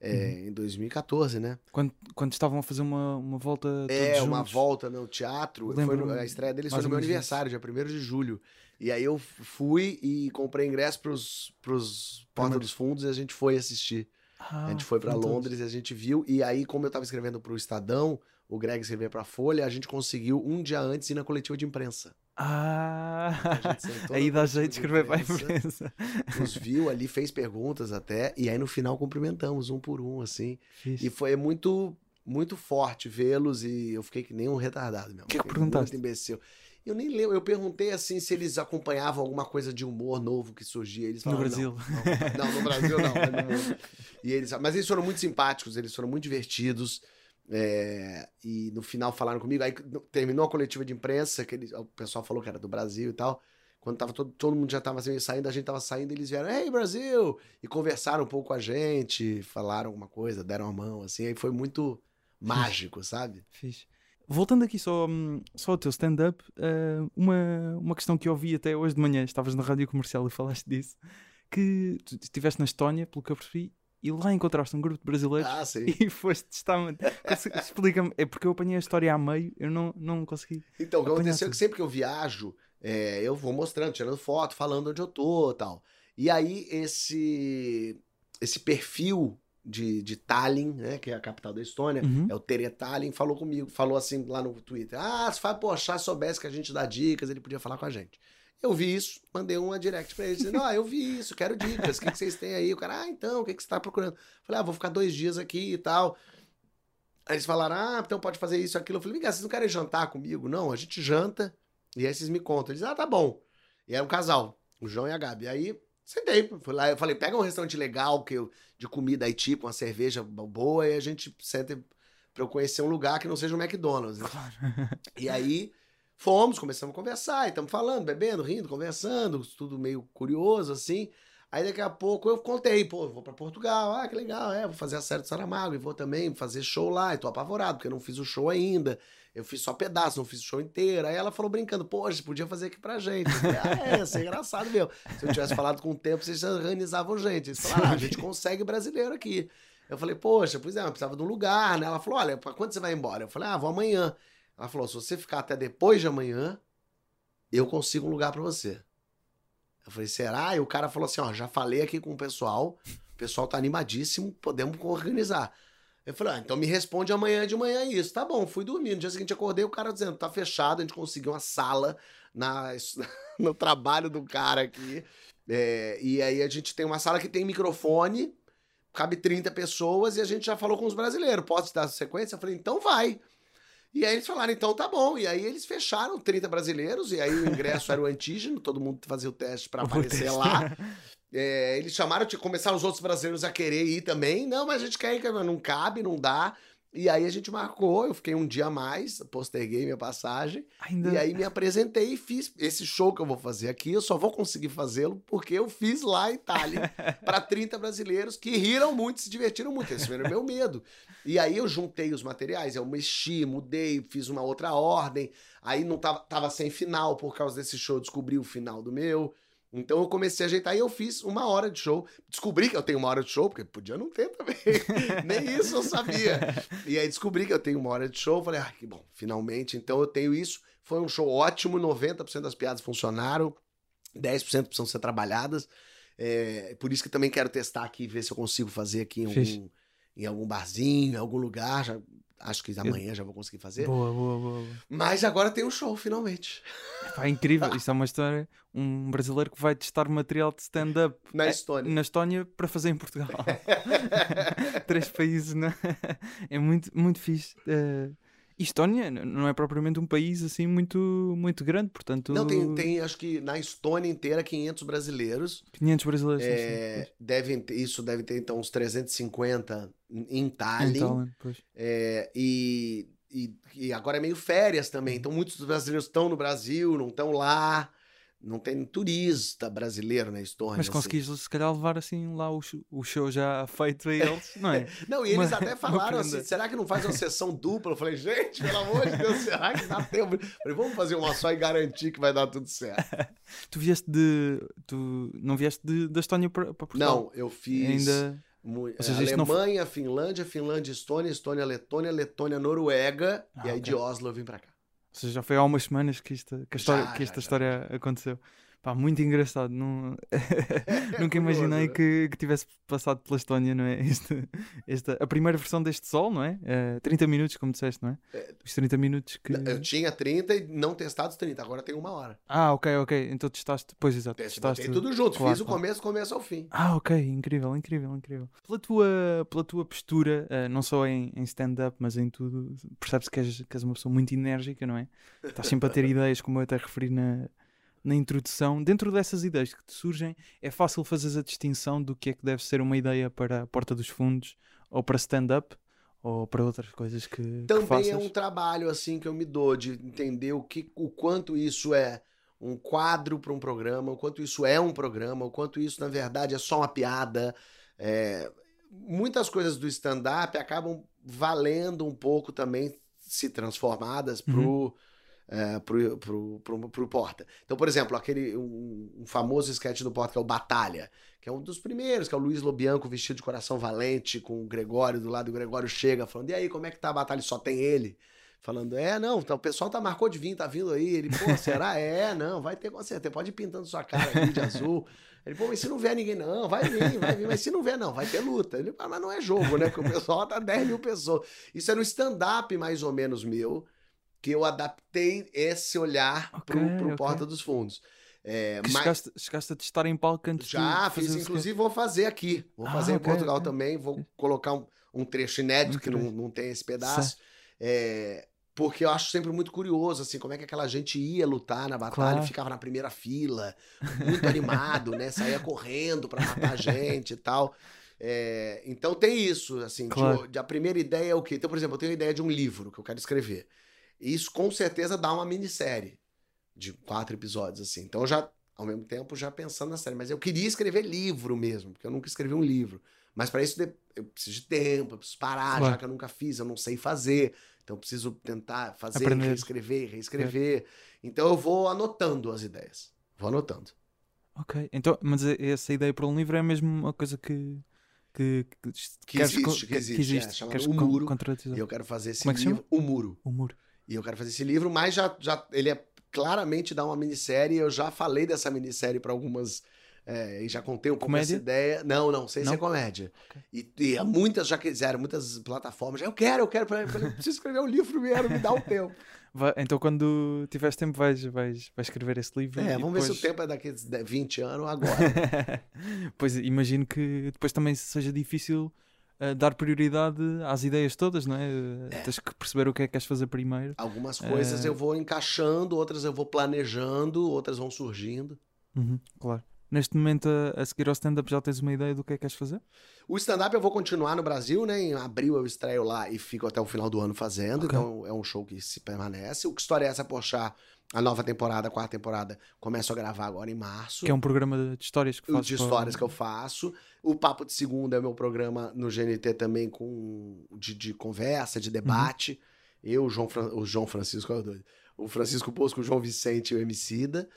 é, em 2014, né?
Quando, quando estavam a fazer uma, uma volta
É,
todos
uma
juntos.
volta no teatro. Foi a estreia deles foi no meu aniversário, dia 1 de julho. E aí eu fui e comprei ingresso pros, pros Porta dos Fundos e a gente foi assistir.
Ah,
a gente foi pra
todos.
Londres e a gente viu. E aí, como eu tava escrevendo pro Estadão, o Greg escrevia pra Folha, a gente conseguiu um dia antes ir na coletiva de imprensa.
Ah,
gente
aí dá
coletiva
jeito de escrever para a
imprensa. Nos viu ali, fez perguntas até. E aí no final cumprimentamos um por um, assim.
Fixe.
E foi muito, muito forte vê-los e eu fiquei que nem um retardado mesmo.
O que que perguntaste?
Muito imbecil. Eu nem lembro, eu perguntei assim se eles acompanhavam alguma coisa de humor novo que surgia. Eles
No
falaram,
Brasil.
Não, não, no Brasil não. no. E eles, mas eles foram muito simpáticos, eles foram muito divertidos. é, e no final falaram comigo. Aí no- terminou a coletiva de imprensa, que eles- o pessoal falou que era do Brasil e tal. Quando tava todo, todo mundo já tava assim, saindo, a gente tava saindo, eles vieram, Ei, Brasil! E conversaram um pouco com a gente, falaram alguma coisa, deram a mão, assim. Aí foi muito mágico, sabe?
Fixe. Voltando aqui só, hum, só ao teu stand-up, eh, uma, uma questão que eu ouvi até hoje de manhã, estavas na rádio comercial e falaste disso, que tu estiveste na Estónia, pelo que eu percebi, e lá encontraste um grupo de brasileiros
Ah, sim.
e foste testar Explica-me, é porque eu apanhei a história a meio, eu não, não consegui.
Então, o que aconteceu é que sempre que eu viajo, é, eu vou mostrando, tirando foto, falando onde eu tô tal. E aí, esse, esse perfil de, de Tallinn, né, que é a capital da Estônia,
Uhum.
é o Tere Tallinn, falou comigo, falou assim lá no Twitter: Ah, se Fábio Pochá soubesse que a gente dá dicas, ele podia falar com a gente. Eu vi isso, mandei uma direct pra ele, dizendo: Ah, eu vi isso, quero dicas, o que, que vocês têm aí? O cara, ah, então, o que, que você tá procurando? Falei: Ah, vou ficar dois dias aqui e tal. Aí eles falaram: Ah, então pode fazer isso, aquilo. Eu falei: Vem vocês não querem jantar comigo? Não, a gente janta e aí vocês me contam. Eles: Ah, tá bom. E era um casal, o João e a Gabi. Aí sentei, fui lá, eu falei: Pega um restaurante legal que eu, de comida aí, tipo, uma cerveja boa, e a gente senta pra eu conhecer um lugar que não seja um McDonald's. né? E aí fomos, começamos a conversar, e estamos falando, bebendo, rindo, conversando, tudo meio curioso, assim. Aí daqui a pouco eu contei, pô, vou pra Portugal, ah, que legal, é, vou fazer a série do Saramago e vou também fazer show lá, e tô apavorado, porque eu não fiz o show ainda. Eu fiz só pedaço, não fiz o show inteiro. Aí ela falou brincando, poxa, podia fazer aqui pra gente. Falei, ah, é, isso é engraçado mesmo. Se eu tivesse falado com o tempo, vocês organizavam gente. Eles falaram, ah, a gente consegue brasileiro aqui. Eu falei, poxa, pois é, eu precisava de um lugar, né? Ela falou, olha, pra quando você vai embora? Eu falei, ah, vou amanhã. Ela falou, se você ficar até depois de amanhã, eu consigo um lugar pra você. Eu falei, será? E o cara falou assim, ó, já falei aqui com o pessoal, o pessoal tá animadíssimo, podemos organizar. Eu falei, ah, então me responde amanhã de manhã isso. Tá bom, fui dormir. No dia seguinte acordei, o cara dizendo, tá fechado, a gente conseguiu uma sala na, no trabalho do cara aqui. É, e aí a gente tem uma sala que tem microfone, cabe 30 pessoas e a gente já falou com os brasileiros. Posso te dar sequência? Eu falei, então vai. E aí eles falaram, então tá bom. E aí eles fecharam 30 brasileiros, e aí o ingresso era o antígeno, todo mundo fazia o teste pra
O
aparecer lá. É, eles chamaram, de começaram os outros brasileiros a querer ir também. Não, mas a gente quer ir, não cabe, não dá. E aí a gente marcou, eu fiquei um dia a mais, posterguei minha passagem.
Ainda...
E aí me apresentei e fiz esse show que eu vou fazer aqui. Eu só vou conseguir fazê-lo porque eu fiz lá em Itália para 30 brasileiros que riram muito, se divertiram muito. Esse era o meu medo. E aí eu juntei os materiais, eu mexi, mudei, fiz uma outra ordem. Aí não tava, tava sem final por causa desse show, descobri o final do meu. Então eu comecei a ajeitar e eu fiz uma hora de show. Descobri que eu tenho uma hora de show, porque podia não ter também. Nem isso eu sabia. E aí descobri que eu tenho uma hora de show. Falei, ah, que bom, finalmente. Então eu tenho isso. Foi um show ótimo, 90% das piadas funcionaram, 10% precisam ser trabalhadas. É, por isso que também quero testar aqui, ver se eu consigo fazer aqui em algum, em algum barzinho, em algum lugar. Já acho que amanhã já vou conseguir fazer.
Boa, boa, boa. boa.
Mas agora tem o show, finalmente.
Pá, é incrível. Isto é uma história. Um brasileiro que vai testar material de stand-up
Na
eh,
Estônia.
na Estónia para fazer em Portugal. Três países, né? É muito, muito fixe. Eh, e Estónia não é propriamente um país assim muito, muito grande, portanto.
Não, tem, tem, acho que na Estônia inteira, 500 brasileiros.
500 brasileiros. sim, sim,
É, devem ter- isso deve ter, então, uns 350 em
pois. Em
Tallinn.
Tallinn, pois.
É, e, e, e agora é meio férias também. Então, muitos brasileiros estão no Brasil, não estão lá. Não tem turista brasileiro na Estônia.
Mas
assim.
conseguiste, se calhar, levar assim lá o, o show já feito a eles, não é?
Não, e eles
Uma-
até falaram assim: será que não faz uma sessão dupla? Eu falei, gente, pelo amor de Deus, será que dá tempo? Eu falei, vamos fazer uma só e garantir que vai dar tudo certo.
Tu vieste de. Tu não vieste de, da Estónia para, para Portugal?
Não, eu fiz
Ainda. seja, isto não
Alemanha, Finlândia, Finlândia, Estônia, Estônia, Letônia, Letônia, Noruega.
Ah,
e aí
ok.
de Oslo eu vim pra cá.
Ou seja, já foi há umas semanas que, isto, que, a história,
Já,
que
já,
esta
já,
história aconteceu. Pá, muito engraçado. Não... Nunca
curioso,
imaginei
né?
que, que tivesse passado pela Estónia, não é? Este- esta, a primeira versão deste Sol, não é? Eh, 30 minutos, como disseste, não é? Os 30 minutos que.
Eu tinha 30 e não testado os 30, agora tem uma hora.
Ah, ok, ok. Então testaste. Pois exato. Testaste
tudo junto,
claro,
fiz o
claro.
começo, começo ao fim.
Ah, ok, incrível, incrível, incrível. Pela tua, pela tua postura, eh, não só em, em stand-up, mas em tudo, percebe-se que és, que és uma pessoa muito enérgica, não é? Estás sempre a ter ideias, como eu até referi na, na introdução. Dentro dessas ideias que te surgem, é fácil fazer a distinção do que é que deve ser uma ideia para a Porta dos Fundos, ou para stand-up, ou para outras coisas que, que
Também
faças.
é um trabalho assim que eu me dou de entender o que, o quanto isso é um quadro para um programa, o quanto isso é um programa, o quanto isso na verdade é só uma piada. É, muitas coisas do stand-up acabam valendo um pouco também se transformadas pro é, pro, pro, pro, pro Porta. Então, por exemplo, aquele um, um famoso sketch do Porta que é o Batalha, que é um dos primeiros, que é o Luiz Lobianco vestido de coração valente, com o Gregório do lado, e o Gregório chega falando, e aí, como é que tá a batalha? Só tem ele? Falando, é, não, então, o pessoal tá marcou de vir, tá vindo aí. Ele, pô, será? É, não, vai ter com certeza, pode ir pintando sua cara ali de azul. Ele, pô, mas se não vier ninguém, não, vai vir, vai vir, mas se não vier, não, vai ter luta. Ele, ah, mas não é jogo, né? Porque o pessoal tá 10 mil pessoas. Isso é no stand-up mais ou menos meu, que eu adaptei esse olhar pro,
Ok,
pro
ok.
Porta dos Fundos. É,
Que
mas
chegaste, chegaste a testar em palco antes
já
de
fiz, inclusive vou fazer aqui. Vou
Ah,
fazer em
ok,
Portugal também. Vou colocar um, um trecho inédito que não, não tem esse pedaço. É, porque eu acho sempre muito curioso, assim, como é que aquela gente ia lutar na batalha,
Claro.
ficava na primeira fila, muito animado, né? Saía correndo pra matar a gente e tal. É, então tem isso, assim, de-
Claro.
de, a primeira ideia é o quê? Então, por exemplo, eu tenho a ideia de um livro que eu quero escrever. Isso com certeza dá uma minissérie de quatro episódios, assim. Então já, ao mesmo tempo, já pensando na série. Mas eu queria escrever livro mesmo, porque eu nunca escrevi um livro. Mas para isso eu preciso de tempo, eu preciso parar,
Claro.
já que eu nunca fiz, eu não sei fazer. Então eu preciso tentar fazer,
Aprender.
reescrever, reescrever. Então eu vou anotando as ideias. Vou anotando.
Ok, então, mas essa ideia para um livro é mesmo uma coisa que. Que, que,
Que existe, que
que
existe, é,
existe. Queres
O Muro. E eu quero fazer esse
Como é que
livro, O Muro.
O muro.
E eu quero fazer esse livro, mas já, já ele é claramente dá uma minissérie. Eu já falei dessa minissérie para algumas. é, e já contei um pouco
Comédia?
essa ideia. Não, não, sem
Não?
ser comédia.
Ok.
E, e muitas já quiseram, muitas plataformas. já, Eu quero, eu quero. Eu preciso escrever um livro primeiro, me dá um tempo.
Vai- então, quando tiveres tempo, vais, vais, vais escrever esse livro.
É, vamos ver se o
depois-
tempo é daqui a 20 anos ou agora.
pois imagino que depois também seja difícil uh, dar prioridade às ideias todas, não é? Uh, Tens que perceber o que é que queres fazer primeiro.
Algumas coisas
É.
eu vou encaixando, outras eu vou planejando, outras vão surgindo.
Uhum, claro. Neste momento, a, seguir ao stand-up, já tens uma ideia do que é que queres fazer?
O stand-up eu vou continuar no Brasil, né? Em abril eu estreio lá e fico até o final do ano fazendo.
Ok.
Então é um show que se permanece. O que história é essa, Pochá? A nova temporada, a quarta temporada, começo a gravar agora em março.
Que é um programa de histórias que
O
fazes
de
para-
histórias que eu faço. O Papo de Segunda é meu programa no GNT também com de, de conversa, de debate. Eu, o João, Fran- o João Francisco, é o doido. O Francisco Bosco, o João Vicente e o Emicida.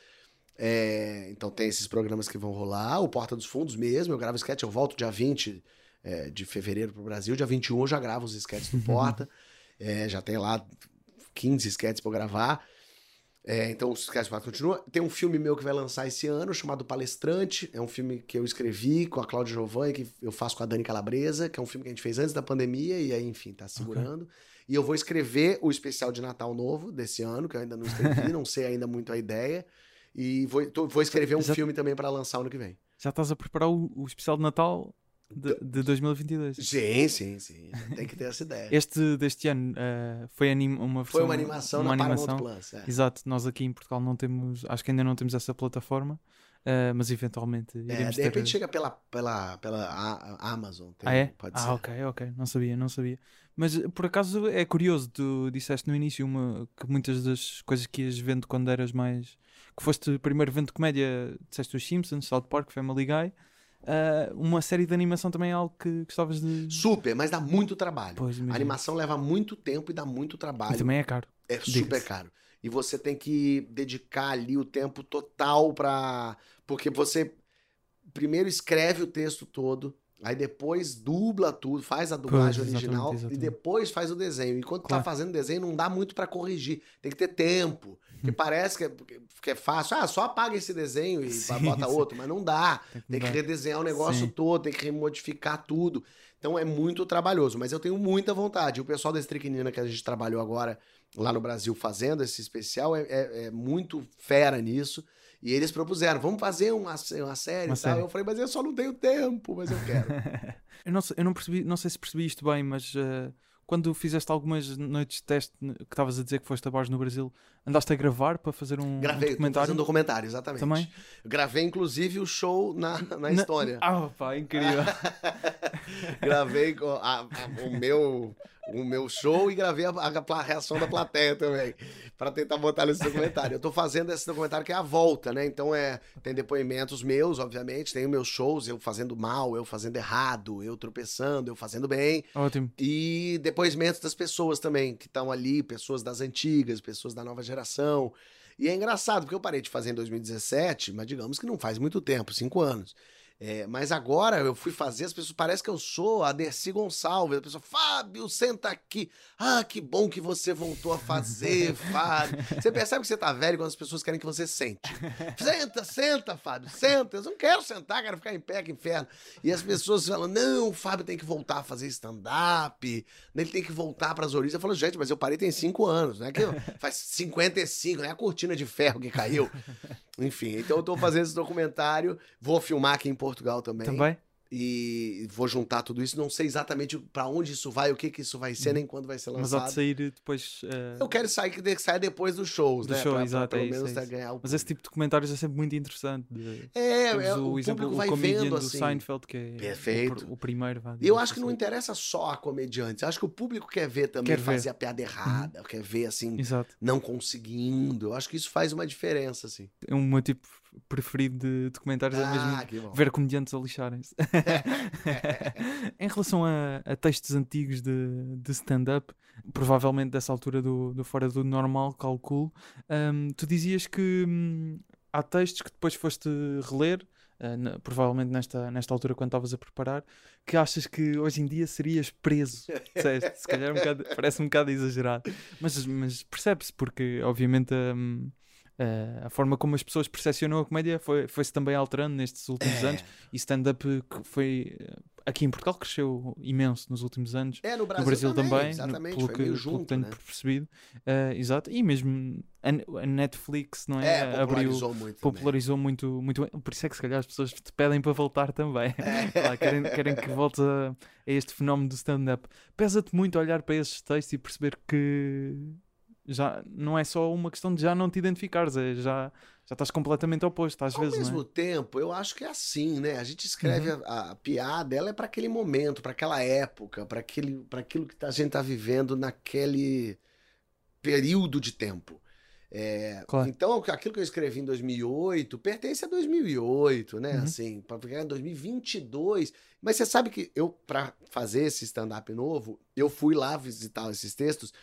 É, então tem esses programas que vão rolar. O Porta dos Fundos mesmo, eu gravo sketch, eu volto dia 20 é, de fevereiro pro Brasil. Dia 21 eu já gravo os sketches do Porta. É, já tem lá 15 sketches eu gravar. É, então, o Sketch Park continua. Tem um filme meu que vai lançar esse ano, chamado Palestrante. É um filme que eu escrevi com a Cláudia Giovanni, que eu faço com a Dani Calabresa, que é um filme que a gente fez antes da pandemia, e aí, enfim, tá segurando. E eu vou escrever o especial de Natal novo desse ano, que eu ainda não escrevi, não sei ainda muito a ideia. E vou, tô- vou escrever um
Já-
filme também para lançar ano que vem.
Já estás a preparar o, o especial de Natal de, de 2022.
Sim, sim, sim. Tem que ter essa ideia.
Este deste ano eh, foi uma versão,
Foi uma animação
uma
na
animação.
Paramount Plus. é.
Exato, nós aqui em Portugal não temos, acho que ainda não temos essa plataforma, eh, mas eventualmente
É, de
ter.
repente chega pela, pela, pela A- a- Amazon. tem-
Ah, é? Ah,
ser.
ok, ok. Não sabia, não sabia. Mas eh, por acaso é curioso, tu disseste no início uma, que muitas das coisas que ias vendo quando eras mais. que foste primeiro vendo comédia, disseste os Simpsons, South Park, Family Guy. Ah, uma série de animação também é algo que gostavas de.
Super, mas dá muito trabalho.
Pois,
A animação leva muito tempo e dá muito
E
trabalho.
também é caro.
É super caro. E você tem que dedicar ali o tempo total pra. Porque você primeiro escreve o texto todo, aí depois dubla tudo, faz a dublagem original
exatamente.
e depois faz o desenho. Enquanto
Claro.
tá fazendo desenho, não dá muito pra corrigir. Tem que ter tempo.
Hum.
Porque parece que é, que é fácil. Ah, só apaga esse desenho e
Sim,
bota
sim.
outro, mas não dá.
Tem que
Tem que redesenhar o negócio
Sim.
todo, tem que remodificar tudo. Então é muito trabalhoso, mas eu tenho muita vontade. O pessoal da Estricnina que a gente trabalhou agora lá no Brasil fazendo esse especial é, é- é muito fera nisso. E eles propuseram, vamos fazer uma, uma série
Uma
e tal.
série.
Eu falei, mas eu só não tenho tempo, mas eu quero.
eu não eu não percebi, não sei se percebi isto bem, mas eh, quando fizeste algumas noites de teste que estavas a dizer que foste a bares no Brasil, andaste a gravar para fazer um, um
Gravei, tô
documentário?
fazendo um documentário, exatamente.
Também?
Gravei, inclusive, o show na, na
Na-
história.
Ah, pá, incrível.
gravei a- a- o, meu, o meu show e gravei a, a- reação da plateia também, para tentar botar nesse documentário. Eu tô fazendo esse documentário que é a volta, né? Então é tem depoimentos meus, obviamente, tem os meus shows, eu fazendo mal, eu fazendo errado, eu tropeçando, eu fazendo bem,
Ótimo.
e depoimentos das pessoas também que estão ali, pessoas das antigas, pessoas da nova geração. E é engraçado, porque eu parei de fazer em 2017, mas digamos que não faz muito tempo, cinco anos. É, mas agora eu fui fazer, as pessoas parece que eu sou a Dercy Gonçalves. A pessoa, Fábio, senta aqui. Ah, que bom que você voltou a fazer, Fábio. Você percebe que você tá velho quando as pessoas querem que você sente. Senta, senta, Fábio, senta. Eu não quero sentar, quero ficar em pé, que inferno. E as pessoas falam: não, o Fábio tem que voltar a fazer stand-up, ele tem que voltar para as origens. Eu falo, gente, mas eu parei tem cinco anos, né? Que faz 55, não é a cortina de ferro que caiu. Enfim, então eu tô fazendo esse documentário, vou filmar aqui em Portugal também.
Também?
E vou juntar tudo isso. Não sei exatamente para onde isso vai, o que que isso vai ser, nem quando vai ser
Mas há
lançado.
de sair depois. eh,
Eu quero sair que saia depois dos shows,
Do
né?
show,
Pra- pra
exato,
pelo
é isso,
menos
é isso.
ganhar o
Mas esse tipo de comentários é sempre muito interessante. de-
É,
Temos
é,
o,
o
exemplo
público
o
vai
comedian
vendo
do
assim.
Seinfeld, que é
Perfeito.
O, o primeiro. vá,
E eu acho que não
assim.
interessa só a comediante. Eu acho que o público quer ver também
Quer ver. Uhum.
fazer a piada errada, quer ver assim,
Exato.
não conseguindo. Eu acho que isso faz uma diferença, assim.
É o meu tipo preferido de documentários, é
Ah,
mesmo
que bom.
ver comediantes a lixarem-se. em relação a, a textos antigos de, de stand-up, provavelmente dessa altura do, do Fora do Normal, calculo, hum, tu dizias que hum, há textos que depois foste reler, ah, na- provavelmente nesta, nesta altura quando estavas a preparar, que achas que hoje em dia serias preso. Disseste, se calhar é um bocado- parece um bocado exagerado, mas, mas percebe-se, porque obviamente hum, ah, a forma como as pessoas percepcionam a comédia foi- foi-se também alterando nestes últimos
É.
anos e stand-up que foi eh, aqui em Portugal cresceu imenso nos últimos anos.
É, no Brasil,
no Brasil também, no-
exatamente,
pelo,
foi
que,
meio
pelo que
junto,
tenho
né?
percebido. Ah, exato, e mesmo a, a Netflix, não é?
É,
Abriu,
popularizou muito também.
popularizou muito, muito. Por isso é que se calhar as pessoas te pedem para voltar também.
É.
Querem, querem que voltes a, a este fenómeno do stand-up. Pesa-te muito olhar para esses textos e perceber que já não é só uma questão de já não te identificares, é já, já estás completamente oposto às
Ao
vezes,
mesmo
não é?
tempo, eu acho que é assim, né? A gente escreve
Uhum.
a, a piada, ela é para aquele momento, para aquela época, para aquilo que a gente tá vivendo naquele período de tempo. É,
Claro.
Então, aquilo que eu escrevi em 2008 pertence a 2008, né?
Uhum.
Assim, para pegar em 2022. Mas você sabe que eu, para fazer esse stand-up novo, eu fui lá visitar esses textos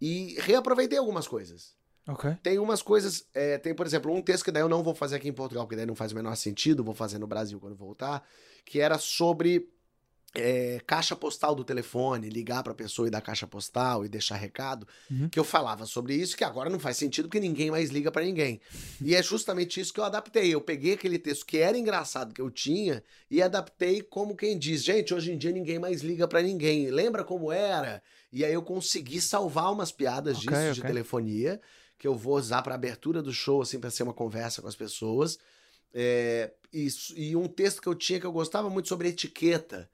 e reaproveitei algumas coisas.
Ok.
Tem umas coisas, é, tem, por exemplo, um texto que daí eu não vou fazer aqui em Portugal, porque daí não faz o menor sentido, vou fazer no Brasil quando voltar, que era sobre é, caixa postal do telefone, ligar pra pessoa e dar caixa postal e deixar recado,
Uhum.
que eu falava sobre isso, que agora não faz sentido porque ninguém mais liga pra ninguém. E é justamente isso que eu adaptei. Eu peguei aquele texto que era engraçado que eu tinha e adaptei como quem diz, gente, hoje em dia ninguém mais liga pra ninguém. Lembra como era? E aí eu consegui salvar umas piadas
Ok,
disso de
ok.
telefonia que eu vou usar pra abertura do show, assim, pra ser uma conversa com as pessoas. É, e, e um texto que eu tinha que eu gostava muito sobre etiqueta.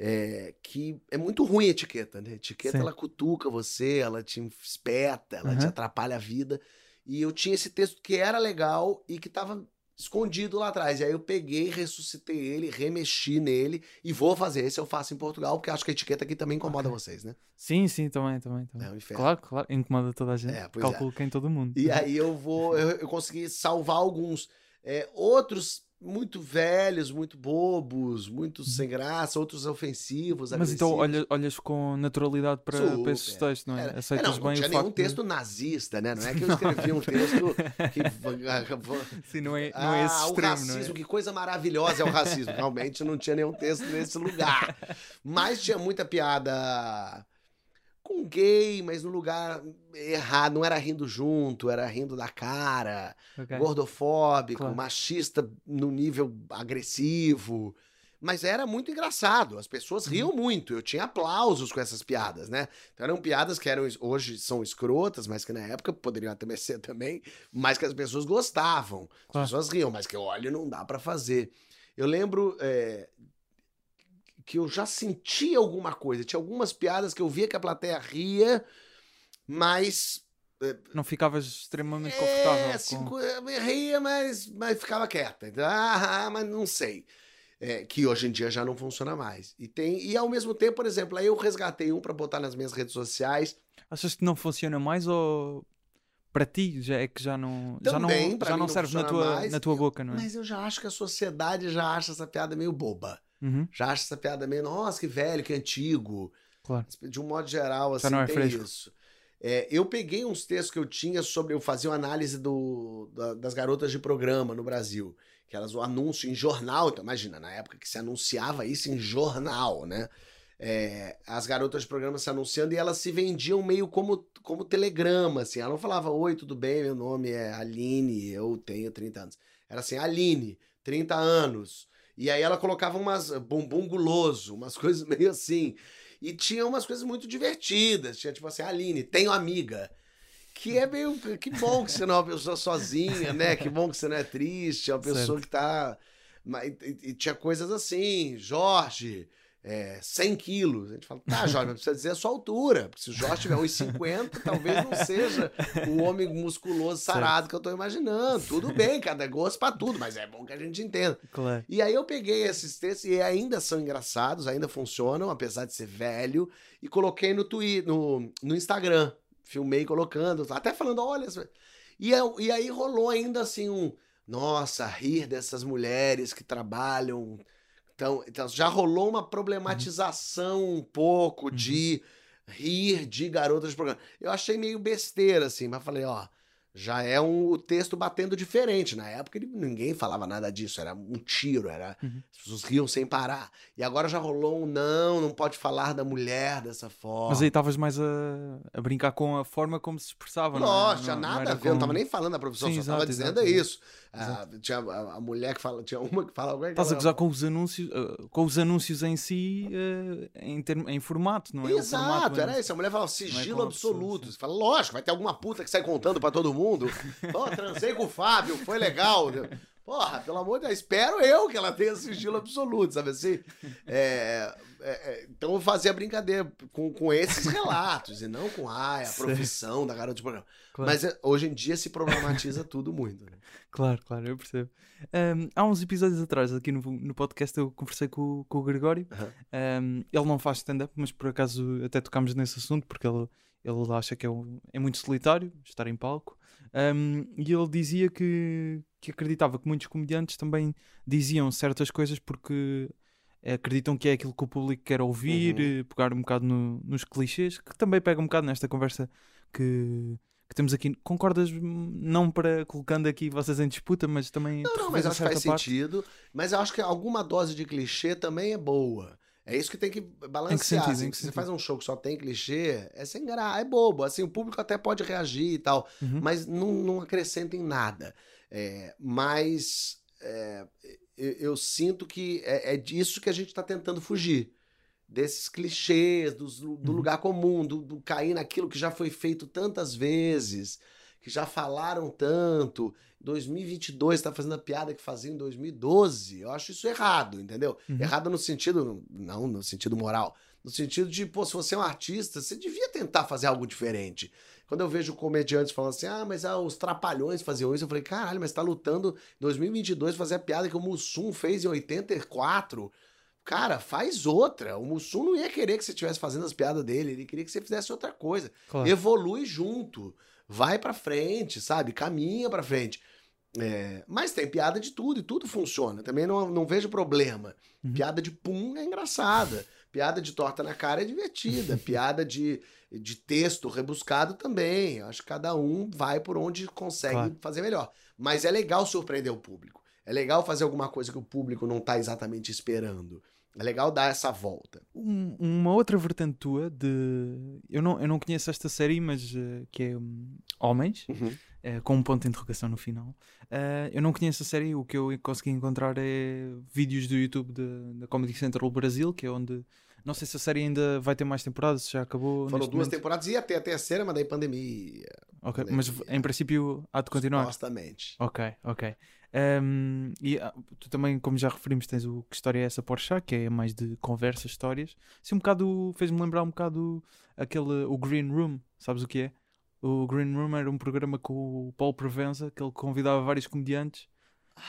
É, que é muito ruim a etiqueta, né? Etiqueta
Sim.
ela cutuca você, ela te espeta, ela te
Aham.
atrapalha a vida. E eu tinha esse texto que era legal e que tava escondido lá atrás. E aí eu peguei, ressuscitei ele, remexi nele e vou fazer. Esse eu faço em Portugal, porque acho que a etiqueta aqui também incomoda
Ok.
vocês, né?
Sim, sim, também, também. também.
É um.
Claro, claro. Incomoda toda a gente.
É, é.
Calculo que em todo mundo.
E aí eu vou, eu, eu consegui salvar alguns. É, outros muito velhos, muito bobos, muito sem graça, outros ofensivos,
Uhum. Mas então
agressivos.
olha, olhas com naturalidade para, para esses textos, não é?
Era- é,
Aceitas
não, não
bem
tinha
o
nenhum
facto de-
texto nazista, né? Não é que eu escrevi um texto que...
Sim, não é, não é esse
ah, o
extremo,
racismo,
não é?
que coisa maravilhosa é o racismo. Realmente não tinha nenhum texto nesse lugar. Mas tinha muita piada com gay, mas no lugar errado. Não era rindo junto, era rindo da cara.
Ok.
Gordofóbico,
Claro.
machista no nível agressivo. Mas era muito engraçado. As pessoas riam
Uhum.
muito. Eu tinha aplausos com essas piadas, né? Então eram piadas que eram hoje são escrotas, mas que na época poderiam até ser também, mas que as pessoas gostavam. As
Claro.
pessoas riam, mas que olha, não dá pra fazer. Eu lembro é, que eu já sentia alguma coisa. Tinha algumas piadas que eu via que a plateia ria, mas
Não ficavas extremamente confortável.
é,
com-
assim, co- eu ria, mas, mas ficava quieta. Então, ah, mas não sei. É, que hoje em dia já não funciona mais. E tem e ao mesmo tempo, por exemplo, aí eu resgatei um pra botar nas minhas redes sociais.
Achas que não funciona mais ou para ti já é que já não, já não,
Também,
já não
não
serve na tua,
mais.
na tua
Eu-
boca, não é?
Mas eu já acho que a sociedade já acha essa piada meio boba.
Uhum,
Já acha essa piada meio, nossa, que velho, que antigo.
claro.
De um modo geral, assim,
não é
tem
fresco.
isso. É, eu peguei uns textos que eu tinha sobre. Eu fazia uma análise do, da- das garotas de programa no Brasil. Que elas, o anúncio em jornal. Então, imagina, na época que se anunciava isso em jornal, né? É, as garotas de programa se anunciando e elas se vendiam meio como, como telegrama, assim. Ela não falava, oi, tudo bem, meu nome é Aline, eu tenho 30 anos. Era assim, Aline, 30 anos. E aí ela colocava umas bumbum guloso, umas coisas meio assim. E tinha umas coisas muito divertidas. Tinha tipo assim, Aline, tenho amiga. Que é meio. Que bom que você não é uma pessoa sozinha, né? Que bom que você não é triste, é uma pessoa
Certo.
que tá. Mas, e, e tinha coisas assim, Jorge, é, 100 quilos. A gente fala, tá, Jorge, mas precisa dizer a sua altura. Porque se o Jorge tiver 1,50, talvez não seja o homem musculoso sarado que eu tô imaginando. Tudo bem, cada gosto pra tudo, mas é bom que a gente entenda.
Claro.
E aí eu peguei esses textos e ainda são engraçados, ainda funcionam, apesar de ser velho, e coloquei no Twitter, no, no Instagram. Filmei colocando, até falando, olha. E, eu- e aí rolou ainda assim um. Nossa, rir dessas mulheres que trabalham. Então, então já rolou uma problematização um pouco de rir de garotas de programa. Eu achei meio besteira, assim, mas falei, ó, já é um, o texto batendo diferente. Na época ele- ninguém falava nada disso, era um tiro, era
Uhum.
as pessoas riam sem parar. E agora já rolou um não, não pode falar da mulher dessa forma.
Mas aí estavas mais a, a brincar com a forma como se expressava, não é?
Lógico,
Não- não
nada
era
a ver, eu não tava nem falando da profissão,
Sim,
só
exato,
tava dizendo
exato,
isso. Ah, tinha a, a mulher que fala, tinha uma que fala alguma
Estás a gozar com os anúncios, eh, com os anúncios em si eh, em, termo, em formato, não é?
Exato,
formato
era isso. A mulher fala
Não é
sigilo
a pessoa,
absoluto. Você fala, lógico, vai ter alguma puta que sai contando pra todo mundo. Ó, transei com o Fábio, foi legal. Porra, pelo amor de Deus, espero eu que ela tenha sigilo absoluto, sabe assim? É, é, é, então eu fazia brincadeira com, com esses relatos e não com ai, a
Sei.
profissão da garota de programa.
Claro.
Mas é, hoje em dia se problematiza tudo muito. Né?
Claro, claro, eu percebo. Ahm, há uns episódios atrás, aqui no, no podcast, eu conversei com, o- com o Gregório.
Aham.
Ahm, ele não faz stand-up, mas por acaso até tocámos nesse assunto, porque ele, ele acha que é, um- é muito solitário estar em palco. E ele dizia que, que acreditava que muitos comediantes também diziam certas coisas porque acreditam que é aquilo que o público quer ouvir,
Uhum.
eh, pegar um bocado no- nos clichês, que também pega um bocado nesta conversa que, que temos aqui. Concordas? hum, Não para colocando aqui vocês em disputa, mas também.
Não, não, mas acho que faz
parte.
sentido. Mas eu acho que alguma dose de clichê também é boa. É isso que tem que balancear.
sentido?
assim,
que
se você faz um show que só tem clichê, é sem graça, é bobo. Assim, o público até pode reagir e tal,
Uhum.
mas não, não acrescenta em nada. É, mas é, eu, eu sinto que é, é disso que a gente está tentando fugir. Desses clichês, dos- do,
Uhum.
lugar comum, do, do cair naquilo que já foi feito tantas vezes, que já falaram tanto. 2022 está fazendo a piada que fazia em 2012. Eu acho isso errado, entendeu?
Uhum.
Errado no sentido, não no sentido moral, no sentido de, pô, se você é um artista, você devia tentar fazer algo diferente. Quando eu vejo comediantes falando assim, ah, mas ah, os trapalhões faziam isso, eu falei, caralho, mas tá lutando em 2022 fazer a piada que o Mussum fez em 84. Cara, faz outra. O Mussum não ia querer que você estivesse fazendo as piadas dele, ele queria que você fizesse outra coisa.
Claro.
Evolui junto, vai pra frente, sabe? Caminha pra frente. É, mas tem piada de tudo e tudo funciona. Também não, não vejo problema.
Uhum.
Piada de pum é engraçada. Piada de torta na cara é divertida. piada de, de texto rebuscado também. Acho que cada um vai por onde consegue
Claro.
fazer melhor. Mas é legal surpreender o público. É legal fazer alguma coisa que o público não tá exatamente esperando. É legal dar essa volta.
Um- uma outra vertente tua de. Eu não, eu não conheço esta série, mas eh, que é hum, Homens, eh, com um ponto de interrogação no final. Eh, eu não conheço a série, o que eu consegui encontrar é vídeos do YouTube de- da Comedy Central Brasil, que é onde. Não sei se a série ainda vai ter mais temporadas, se já acabou.
Foram duas
momento.
temporadas, ia ter a terceira, mas daí pandemia.
Ok,
pandemia.
mas em princípio há de continuar.
Supostamente.
Ok, ok. Um, e ah, tu também, como já referimos, tens o Que História é essa Porsche, que é mais de conversas, histórias. Sim, um bocado, fez-me lembrar um bocado aquele, o Green Room, sabes o que é? O Green Room era um programa com o Paulo Provenza, que ele convidava vários comediantes.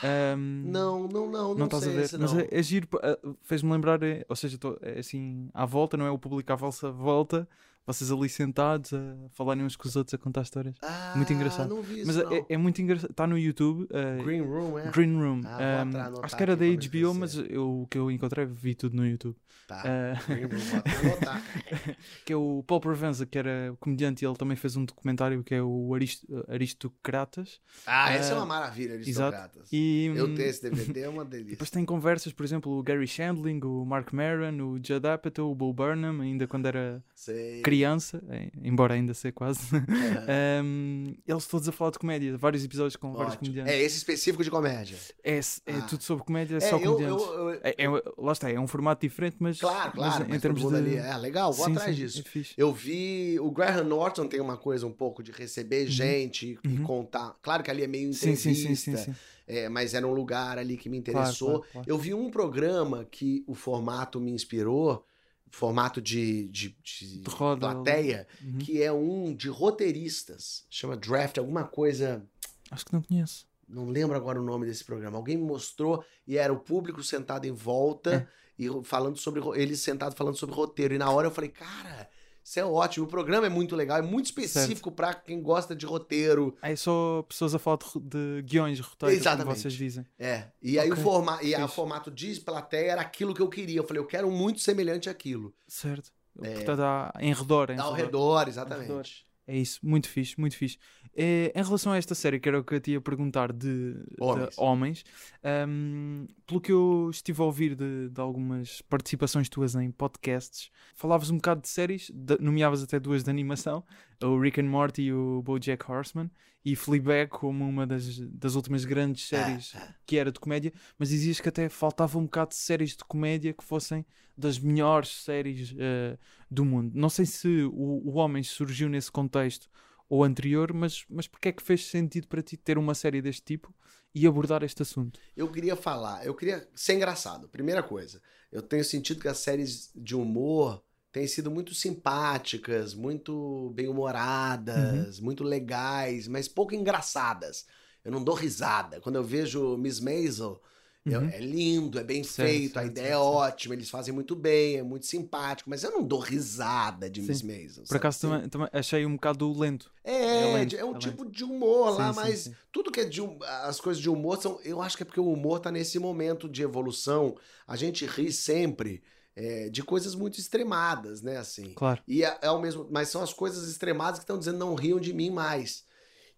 Um,
Não, não, não, não,
estás
sei
a ver,
esse
mas é, é giro, ah, fez-me lembrar, é, ou seja, tô- é assim, à volta, não é o público à vossa volta, vocês ali sentados a falarem uns com os outros, a contar histórias.
Ah,
muito engraçado.
Não vi isso,
Mas é, é muito engraçado, está no YouTube. ah,
Green Room, é?
Green Room.
Ah,
Um, acho que era da HBO, mas
esquecer.
eu, o que eu encontrei vi tudo no YouTube.
Tá.
Ah,
Green Room,
que é o Paul Provenza, que era comediante, e ele também fez um documentário que é o Arist Aristocratas.
Ah, essa é
Ah,
uma maravilha,
exato.
aristocratas.
E
Eu
hum,
tenho esse DVD, é uma delícia.
depois tem conversas, por exemplo, o Gary Shandling, o Mark Maron, o Judd Apatow, o Bo Burnham, ainda quando era
Sei.
Criança, eh, embora ainda seja quase.
É.
Um, eles todos a falar de comédia, vários episódios com vários
Ótimo.
comediantes.
É esse específico de comédia.
É, é
Ah.
tudo sobre comédia, é só
eu,
comediantes.
eu, eu-
É, é- lá está, é um formato diferente, mas,
Claro, claro,
mas
mas
em termos de.
ali. É legal, vou
Sim,
atrás
sim,
disso.
É.
Eu vi. O Graham Norton tem uma coisa um pouco de receber gente e
Uhum.
contar. Claro que ali é meio entrevista,
sim, sim, sim,
é, mas era um lugar ali que me
Claro,
interessou.
claro, claro.
Eu vi um programa que o formato me inspirou, formato de, de, de plateia,
Uhum.
que é um de roteiristas. Chama Draft, alguma coisa.
Acho que não conheço.
Não lembro agora o nome desse programa. Alguém me mostrou e era o público sentado em volta
É.
e falando sobre eles sentados falando sobre roteiro. E na hora eu falei, cara, isso é ótimo. O programa é muito legal, é muito específico pra quem gosta de roteiro.
É só pessoas a falar de, ro- de guiões, roteiros, como
Exatamente.
vocês dizem.
É. E aí o forma e formato de plateia era aquilo que eu queria. Eu falei, eu quero muito semelhante àquilo.
Certo. Portanto, há em redor. Em
É. Ao
redor.
redor,
redor.
exatamente.
É isso, muito fixe, muito fixe. Eh, em relação a esta série, que era o que eu te ia perguntar de de
Homens.
homens, ahm, pelo que eu estive a ouvir de, de algumas participações tuas em podcasts, falavas um bocado de séries, de- nomeavas até duas de animação, o Rick and Morty e o BoJack Horseman, e Fleabag como uma das, das últimas grandes séries que era de comédia, mas dizias que até faltava um bocado de séries de comédia que fossem das melhores séries eh, do mundo. Não sei se o, o Homem surgiu nesse contexto ou anterior, mas, mas porque é que fez sentido para ti ter uma série deste tipo e abordar este assunto?
Eu queria falar, eu queria ser engraçado. Primeira coisa, eu tenho sentido que as séries de humor têm sido muito simpáticas, muito bem-humoradas, muito legais, mas pouco engraçadas. Eu não dou risada. Quando eu vejo Miss Maisel, eu-
Uhum.
é lindo, é bem
Certo,
feito, a
certo,
ideia
certo,
é ótima, eles fazem muito bem, é muito simpático, mas eu não dou risada de
Sim.
Miss Maisel.
Por acaso também, também achei um bocado lento.
É,
É
é,
lento,
é um
é
tipo de humor lá,
Sim, sim,
mas
sim.
tudo que é de hum- as coisas de humor são, eu acho que é porque o humor tá nesse momento de evolução. A gente ri sempre é, de coisas muito extremadas, né, assim.
Claro.
E é, é o mesmo, mas são as coisas extremadas que estão dizendo não riam de mim mais.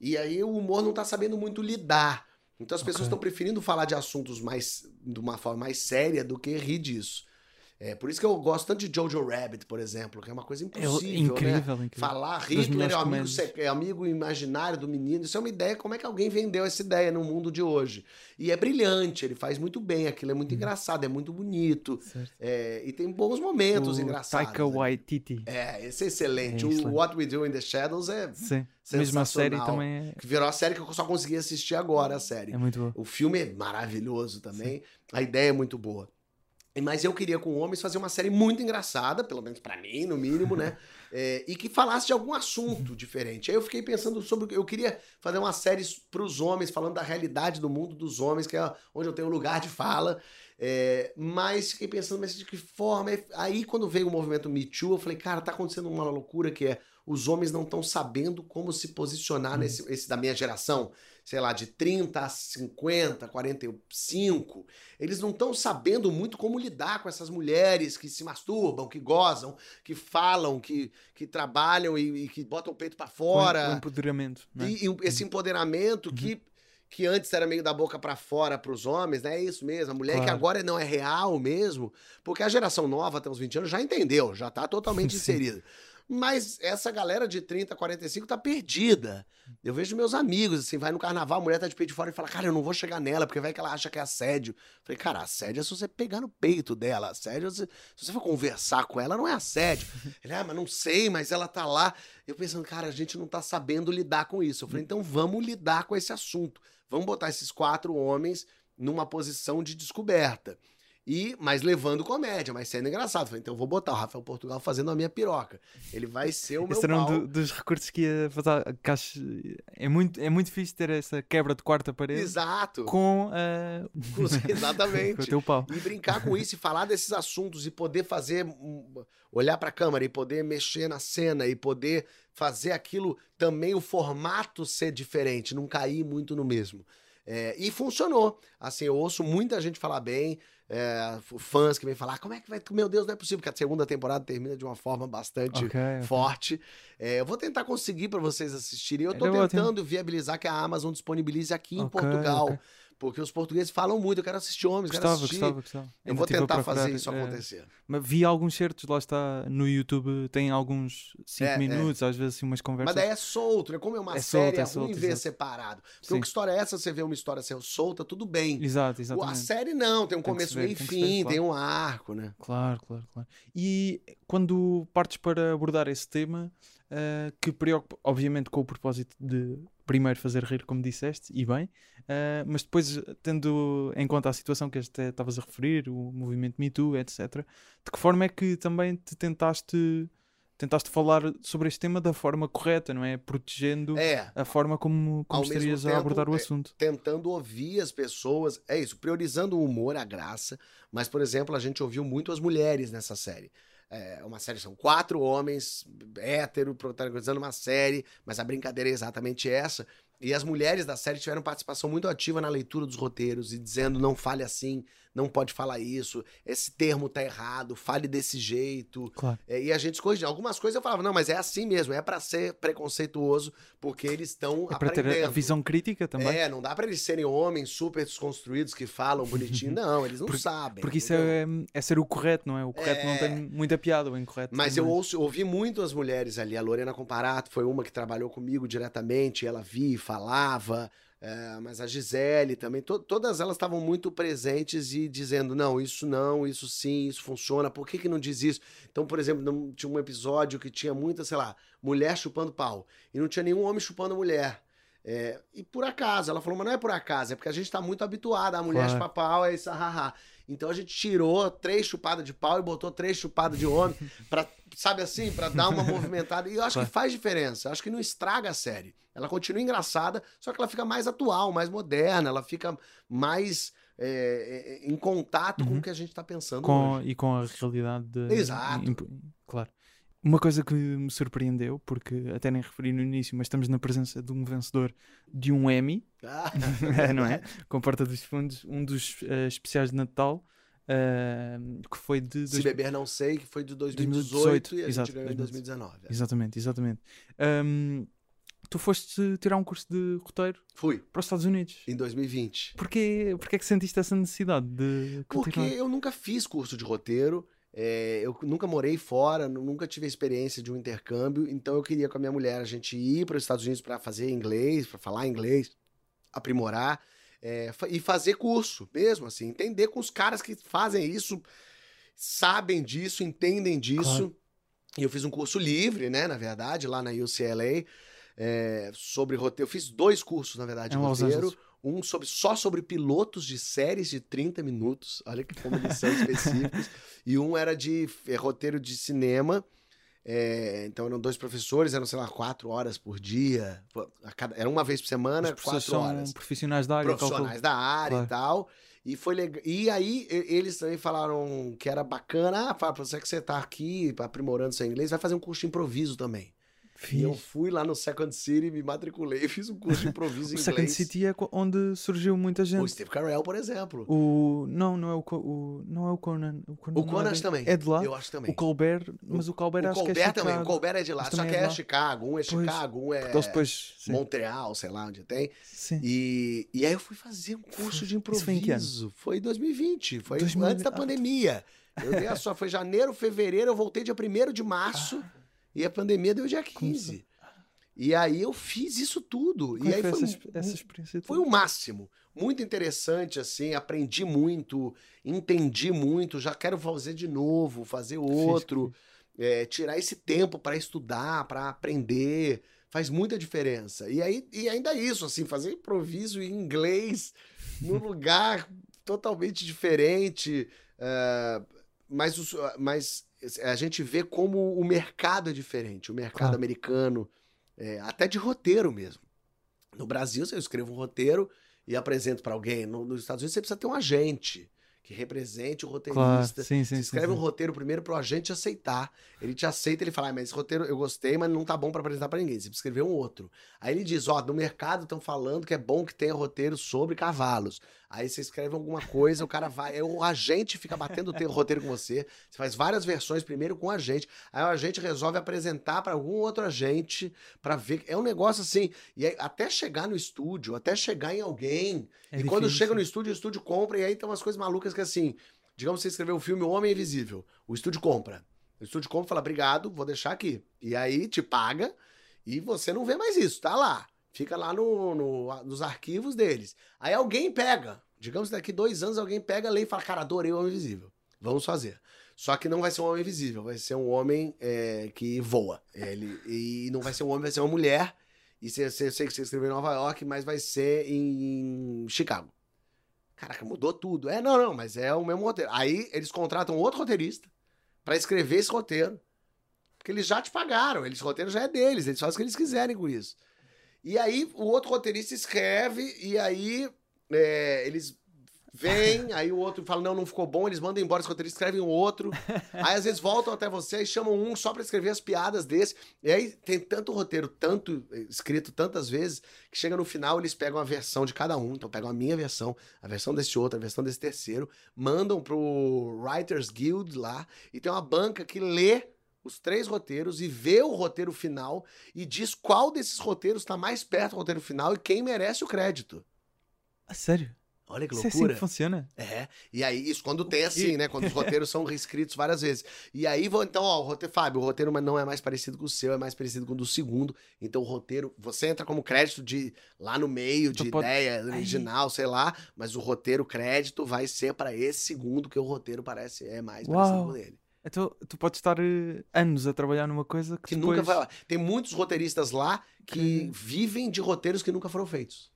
E aí o humor não tá sabendo muito lidar. Então as pessoas estão preferindo falar de assuntos mais de uma forma mais séria do que rir disso. É, por isso que eu gosto tanto de Jojo Rabbit, por exemplo, que é uma coisa impossível,
É incrível,
né?
incrível.
Falar Hitler é amigo, é amigo imaginário do menino, isso é uma ideia, como é que alguém vendeu essa ideia no mundo de hoje? E é brilhante, ele faz muito bem, aquilo é muito engraçado, é muito bonito, é, e tem bons momentos
O
engraçados.
Taika
né?
Waititi.
É, esse é excelente.
É
o. What We Do in the Shadows é
Sim. Mesmo a série também é,
virou a série que eu só consegui assistir agora, a série.
é muito boa.
O filme é maravilhoso também, a ideia é muito boa. Mas eu queria com homens fazer uma série muito engraçada, pelo menos pra mim, no mínimo, né? É, e que falasse de algum assunto diferente. Aí eu fiquei pensando sobre. Eu queria fazer uma série pros homens, falando da realidade do mundo dos homens, que é onde eu tenho lugar de fala. É, mas fiquei pensando, mas de que forma? Aí quando veio o movimento Me Too, eu falei, cara, tá acontecendo uma loucura que é os homens não estão sabendo como se posicionar nesse esse da minha geração, sei lá, de 30 a 50, 45. Eles não estão sabendo muito como lidar com essas mulheres que se masturbam, que gozam, que falam, que, que trabalham e, e que botam o peito
Com-
fora.
Com empoderamento. Não é?
E, e esse empoderamento que, que antes era meio da boca pra fora pros homens, né? É isso mesmo. A mulher que
Claro.
agora não é real mesmo, porque a geração nova, até uns 20 anos, já entendeu, já tá totalmente inserida. Mas essa galera de 30, 45 tá perdida. Eu vejo meus amigos, assim, vai no carnaval, a mulher tá de peito de fora e fala, cara, eu não vou chegar nela, porque vai que ela acha que é assédio. Falei, cara, assédio é se você pegar no peito dela. Assédio, é se, se você for conversar com ela, não é assédio. Ele, ah, mas não sei, mas ela tá lá. Eu pensando, cara, a gente não tá sabendo lidar com isso. Eu falei, então vamos lidar com esse assunto. Vamos botar esses quatro homens numa posição de descoberta. E, mas levando comédia, mas sendo engraçado. Falei, então eu vou botar o Rafael Portugal fazendo a minha piroca. Ele vai ser o meu
Esse era um do- dos recursos que ia fazer. Que acho, é, muito, é muito fixe ter essa quebra de quarta parede
Exato.
com,
Com- Exatamente.
com o teu pau.
E brincar com isso e falar desses assuntos e poder fazer. olhar pra câmera e poder mexer na cena e poder fazer aquilo também, o formato ser diferente, não cair muito no mesmo. É, e funcionou. Assim, eu ouço muita gente falar bem, é, fãs que vêm falar, como é que vai. Meu Deus, não é possível, que a segunda temporada termina de uma forma bastante
Ok, ok.
forte. É, eu vou tentar conseguir pra vocês assistirem. Eu tô
Era ótimo.
tentando viabilizar que a Amazon disponibilize aqui em
Ok,
Portugal. Porque os portugueses falam muito, eu quero assistir homens, quero
Gostava,
assistir.
gostava, gostava.
Eu
Ainda
vou tentar fazer isso
eh,
acontecer.
Mas vi alguns certos, lá está no YouTube, tem alguns 5
É, é.
minutos, às vezes assim umas conversas.
Mas daí é solto, né? Como é uma
É
série,
solto, é
é
solto,
ver
exato.
separado. Porque
Sim.
que história é essa? Você vê uma história ser solta, tudo bem.
Exato,
O- A
exatamente.
série não, tem um
Tem
começo, meio e
ver,
fim,
claro.
tem um arco, né?
Claro, claro, claro. E quando partes para abordar esse tema, eh, que preocupa, obviamente, com o propósito de primeiro fazer rir, como disseste, e bem, eh, mas depois, tendo em conta a situação que até estavas a referir, o movimento Me Too, etc., de que forma é que também te tentaste, tentaste falar sobre este tema da forma correta, não é? Protegendo
É,
a forma como, como estarias a
tempo,
abordar o
é-
assunto.
tentando ouvir as pessoas. É isso, priorizando o humor, a graça. Mas, por exemplo, a gente ouviu muito as mulheres nessa série. É uma série, são quatro homens hétero protagonizando uma série, mas a brincadeira é exatamente essa. E as mulheres da série tiveram participação muito ativa na leitura dos roteiros e dizendo não fale assim, não pode falar isso, esse termo tá errado, fale desse jeito.
Claro.
É, e a gente corrigia. Algumas coisas eu falava, não, mas é assim mesmo, é pra ser preconceituoso, porque eles estão
É para ter a-
aprendendo.
visão crítica também.
É, não dá pra eles serem homens super desconstruídos que falam bonitinho. Não, eles não
Porque-
sabem.
Porque isso é, é ser o correto, não é? O correto não
É.
tem muita piada, o incorreto.
Mas eu ouço, ouvi muito as mulheres ali. A Lorena Comparato foi uma que trabalhou comigo diretamente. Ela via e falava. É, mas a Gisele também. to- todas elas estavam muito presentes e dizendo: não, isso não, isso sim, isso funciona. Por que, que não diz isso? Então, por exemplo, não- tinha um episódio que tinha muita, sei lá, mulher chupando pau. E não tinha nenhum homem chupando mulher. É, e por acaso, ela falou, mas não é por acaso, é porque a gente tá muito habituado. A mulher
Claro.
chupa pau, é isso, haha. Então a gente tirou três chupadas de pau e botou três chupadas de homem, pra, sabe assim, pra dar uma movimentada. E eu acho que faz diferença. Eu acho que não estraga a série. Ela continua engraçada, só que ela fica mais atual, mais moderna, ela fica mais é, é, em contato com
Uhum.
o que a gente tá pensando
com,
hoje.
e com a realidade. de-
Exato.
claro. Uma coisa que me surpreendeu, porque até nem referi no início, mas estamos na presença de um vencedor de um Emmy,
Ah,
não é? Com Porta dos Fundos, um dos eh, especiais de Natal, eh, que foi de.
Se
dois-
beber não sei, que foi de 2018,
2018,
e a
exato,
gente ganhou em 2019. é.
Exatamente, exatamente. Ahm, tu foste tirar um curso de roteiro
Fui,
para os Estados Unidos.
em 2020.
Porquê, porquê é que sentiste essa necessidade de
Porque
continuar?
eu nunca fiz curso de roteiro É, eu nunca morei fora, nu- nunca tive a experiência de um intercâmbio, então eu queria com a minha mulher a gente ir para os Estados Unidos para fazer inglês, para falar inglês, aprimorar é, e fazer curso mesmo, assim, entender com os caras que fazem isso, sabem disso, entendem disso.
Claro.
E eu fiz um curso livre, né, na verdade, lá na UCLA, é, sobre roteiro. Eu fiz dois cursos, na verdade, de
Em Los
roteiro. Um sobre, só sobre pilotos de séries de 30 minutos. Olha que como eles são específicos. E um era de é, roteiro de cinema. É, então eram dois professores, eram, sei lá, quatro horas por dia. Cada- era uma vez por semana,
pessoas
quatro
são
horas
profissionais da área.
profissionais da área
Claro.
e tal. E foi legal. E aí eles também falaram que era bacana. Ah, Fábio, você que você tá aqui aprimorando seu inglês, vai fazer um curso de improviso também. E eu
Fiz.
fui lá no Second City, me matriculei e fiz um curso de improviso em
O
inglês.
Second City é onde surgiu muita
O
gente.
Steve Carell, por exemplo.
O... Não, não é o, o... não é o Conan. O Conan,
O
não
Conan
é,
também.
É de lá.
Eu acho também.
O Colbert, mas o Colbert
O
acho que é
Colbert também. O. Colbert é de lá.
Mas
Só que
é
é. Chicago. Um é
Pois.
Chicago, um é
Eles depois. Sim.
Montreal, sei lá onde tem.
sim.
E, e aí eu fui fazer um curso de
Isso foi em que ano?
improviso. Foi em 2020. Foi
2000
antes da
ah,
pandemia. Eu dei a só, foi janeiro, fevereiro, eu voltei dia 1 de março e a pandemia deu dia 15. E aí eu fiz isso tudo.
Como
e
é
aí
que foi
foi,
essa, essa experiência?
foi o máximo. Muito interessante, assim, aprendi muito, entendi muito, já quero fazer de novo, fazer outro, é, tirar esse tempo para estudar, para aprender, faz muita diferença. E aí, e ainda isso, assim, fazer improviso em inglês num lugar totalmente diferente, é, mas, os- mas a gente vê como o mercado é diferente, o mercado
Claro.
americano, é, até de roteiro mesmo. No Brasil, se eu escrevo um roteiro e apresento para alguém, no- nos Estados Unidos você precisa ter um agente que represente o
Claro,
roteirista.
sim, sim,
Você
sim.
escreve um
sim.
roteiro primeiro pro agente aceitar. Ele te aceita, ele fala, ah, mas esse roteiro eu gostei, mas não tá bom pra apresentar pra ninguém. Você precisa escrever um outro. Aí ele diz, ó, no mercado estão falando que é bom que tenha roteiro sobre cavalos. Aí você escreve alguma coisa, o cara vai, aí o agente fica batendo o te- roteiro com você. Você faz várias versões primeiro com o agente. Aí o agente resolve apresentar pra algum outro agente pra ver. É um negócio assim. E aí, até chegar no estúdio, até chegar em alguém.
É
e quando
difícil.
chega no estúdio, o estúdio compra, e aí tem umas coisas malucas que assim. Digamos que você escreveu o filme Homem Invisível. O estúdio compra. O estúdio compra e fala, obrigado, vou deixar aqui. E aí te paga e você não vê mais isso, tá lá. Fica lá no, no- nos arquivos deles. Aí alguém pega. Digamos que daqui dois anos alguém pega a lei e fala, cara, adorei o Homem Invisível. Vamos fazer. Só que não vai ser um homem invisível, vai ser um homem é, que voa. Ele, e não vai ser um homem, vai ser uma mulher. E eu sei que você escreveu em Nova York, mas vai ser em Chicago. Caraca, mudou tudo. É, não, não, mas é o mesmo roteiro. Aí eles contratam outro roteirista pra escrever esse roteiro. Porque eles já te pagaram, esse roteiro já é deles, eles fazem o que eles quiserem com isso. E aí o outro roteirista escreve, e aí é, eles vêm, aí o outro fala, não, não ficou bom, eles mandam embora esse roteirista, escrevem um outro. Aí às vezes voltam até você e chamam um só pra escrever as piadas desse. E aí tem tanto roteiro, tanto eh, escrito tantas vezes, que chega no final eles pegam a versão de cada um. Então pegam a minha versão, a versão desse outro, a versão desse terceiro, mandam pro Writers Guild lá, e tem uma banca que lê os três roteiros e vê o roteiro final e diz qual desses roteiros está mais perto do roteiro final e quem merece o crédito.
Ah, sério?
Olha que
Isso é assim
loucura.
que funciona?
É, e aí, isso quando tem assim, né? Quando os roteiros são reescritos várias vezes. E aí, vou, então, ó, o roteiro, Fábio, o roteiro não é mais parecido com o seu, é mais parecido com o do segundo. Então, o roteiro, você entra como crédito de lá no meio, de
Tu pode-
ideia original, sei lá, mas o roteiro crédito vai ser para esse segundo, que o roteiro parece é mais parecido
Uau.
com ele.
Então tu podes estar eh, anos a trabalhar numa coisa que,
Que
depois...
nunca vai lá. Tem muitos roteiristas lá que
Que-
vivem de roteiros que nunca foram feitos.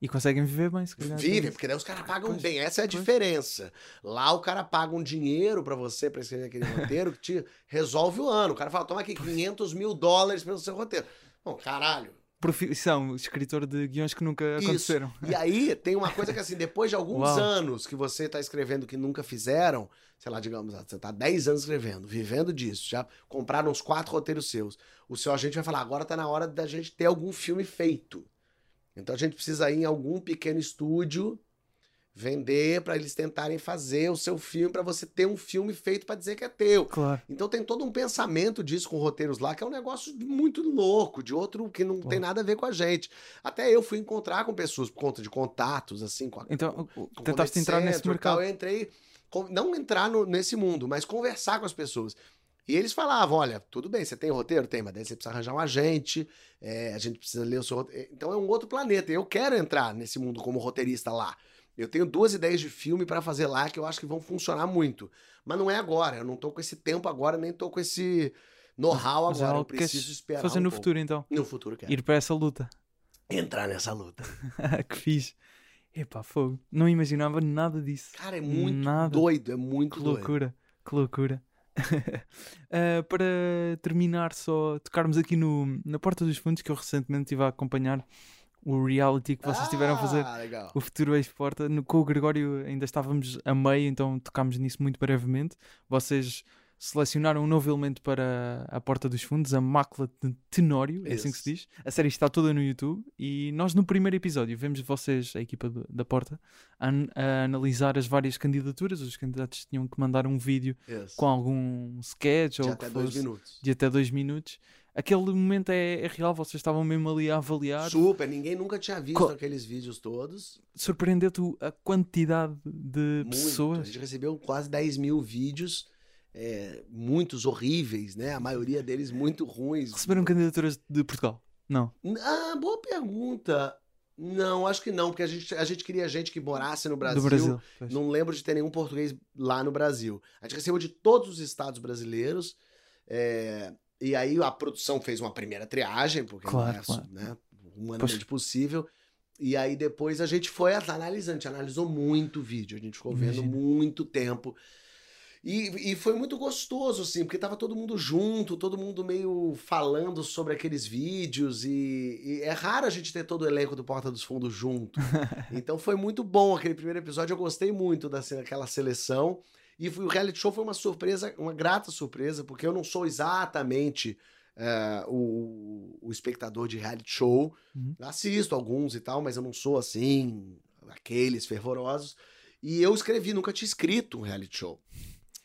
E conseguem viver bem, se calhar.
Vivem, porque daí os caras pagam
Pois,
bem. Essa é a
pois.
diferença. Lá o cara paga um dinheiro pra você pra escrever aquele roteiro que te resolve o ano. O cara fala, toma aqui 500 mil dólares pelo seu roteiro. Bom, caralho.
Profissão, escritor de guiões que nunca
Isso.
aconteceram.
E aí tem uma coisa que assim, depois de alguns
Uau.
anos que você tá escrevendo que nunca fizeram, sei lá, digamos, você tá 10 anos escrevendo, vivendo disso, já compraram uns quatro roteiros seus. O seu agente vai falar, agora tá na hora da gente ter algum filme feito. Então a gente precisa ir em algum pequeno estúdio vender pra eles tentarem fazer o seu filme pra você ter um filme feito pra dizer que é teu.
Claro.
Então tem todo um pensamento disso com roteiros lá, que é um negócio muito louco, de outro que não tem
Claro.
nada a ver com a gente. Até eu fui encontrar com pessoas por conta de contatos, assim, com a,
Então,
com
tentaste
Comedy
entrar nesse
e tal,
mercado.
Eu entrei com- não entrar no- nesse mundo, mas conversar com as pessoas. E eles falavam: olha, tudo bem, você tem roteiro? Tem, mas daí você precisa arranjar um agente, é, a gente precisa ler o seu roteiro. Então é um outro planeta. Eu quero entrar nesse mundo como roteirista lá. Eu tenho duas ideias de filme pra fazer lá que eu acho que vão funcionar muito. Mas não é agora. Eu não tô com esse tempo agora, nem tô com esse know-how
é
agora. Eu preciso esperar.
Fazer
um
no
pouco.
futuro então.
No futuro, quero.
Ir para essa luta.
Entrar nessa luta.
que fixe. Epá, fogo. Não imaginava nada disso.
Cara, é muito
Nada.
doido. É muito
Que
doido.
loucura, que loucura. Ah, para terminar, só tocarmos aqui no, na Porta dos Fundos, que eu recentemente estive a acompanhar o reality que vocês estiveram a fazer,
Ah, legal.
o Futuro Ex-Porta. Com o Gregório ainda estávamos a meio, então tocámos nisso muito brevemente. Vocês selecionaram um novo elemento para a Porta dos Fundos, a Mácula de Tenório, é assim que se diz. A série está toda no YouTube e nós no primeiro episódio vemos vocês, a equipa do- da Porta, a, a analisar as várias candidaturas. Os candidatos tinham que mandar um vídeo com algum sketch
De
ou
até
que
dois
fosse,
minutos.
de até dois minutos. Aquele momento é, é real, vocês estavam mesmo ali a avaliar.
Super, ninguém nunca tinha visto
Co-
aqueles vídeos todos.
Surpreendeu-te a quantidade de
Muito. A
pessoas.
gente recebeu quase 10 mil vídeos, é, muitos horríveis, né? A maioria deles muito ruins.
Receberam candidaturas de Portugal? Não.
Ah, boa pergunta. Não, acho que não, porque a gente, a gente queria gente que morasse no Brasil.
Do Brasil. pois.
Não lembro de ter nenhum português lá no Brasil. A gente recebeu de todos os estados brasileiros. é, e aí a produção fez uma primeira triagem, porque
Claro,
é
claro.
né, humanamente possível. E aí depois a gente foi analisando, a gente analisou muito o vídeo, a gente ficou vendo
Imagino.
muito tempo. E, e foi muito gostoso, assim, porque tava todo mundo junto, todo mundo meio falando sobre aqueles vídeos. E, e é raro a gente ter todo o elenco do Porta dos Fundos junto. Então foi muito bom aquele primeiro episódio. Eu gostei muito daquela seleção. E o reality show foi uma surpresa, uma grata surpresa, porque eu não sou exatamente é, o, o espectador de reality show.
Uhum.
Assisto alguns e tal, mas eu não sou assim, aqueles fervorosos. E eu escrevi, nunca tinha escrito um reality show.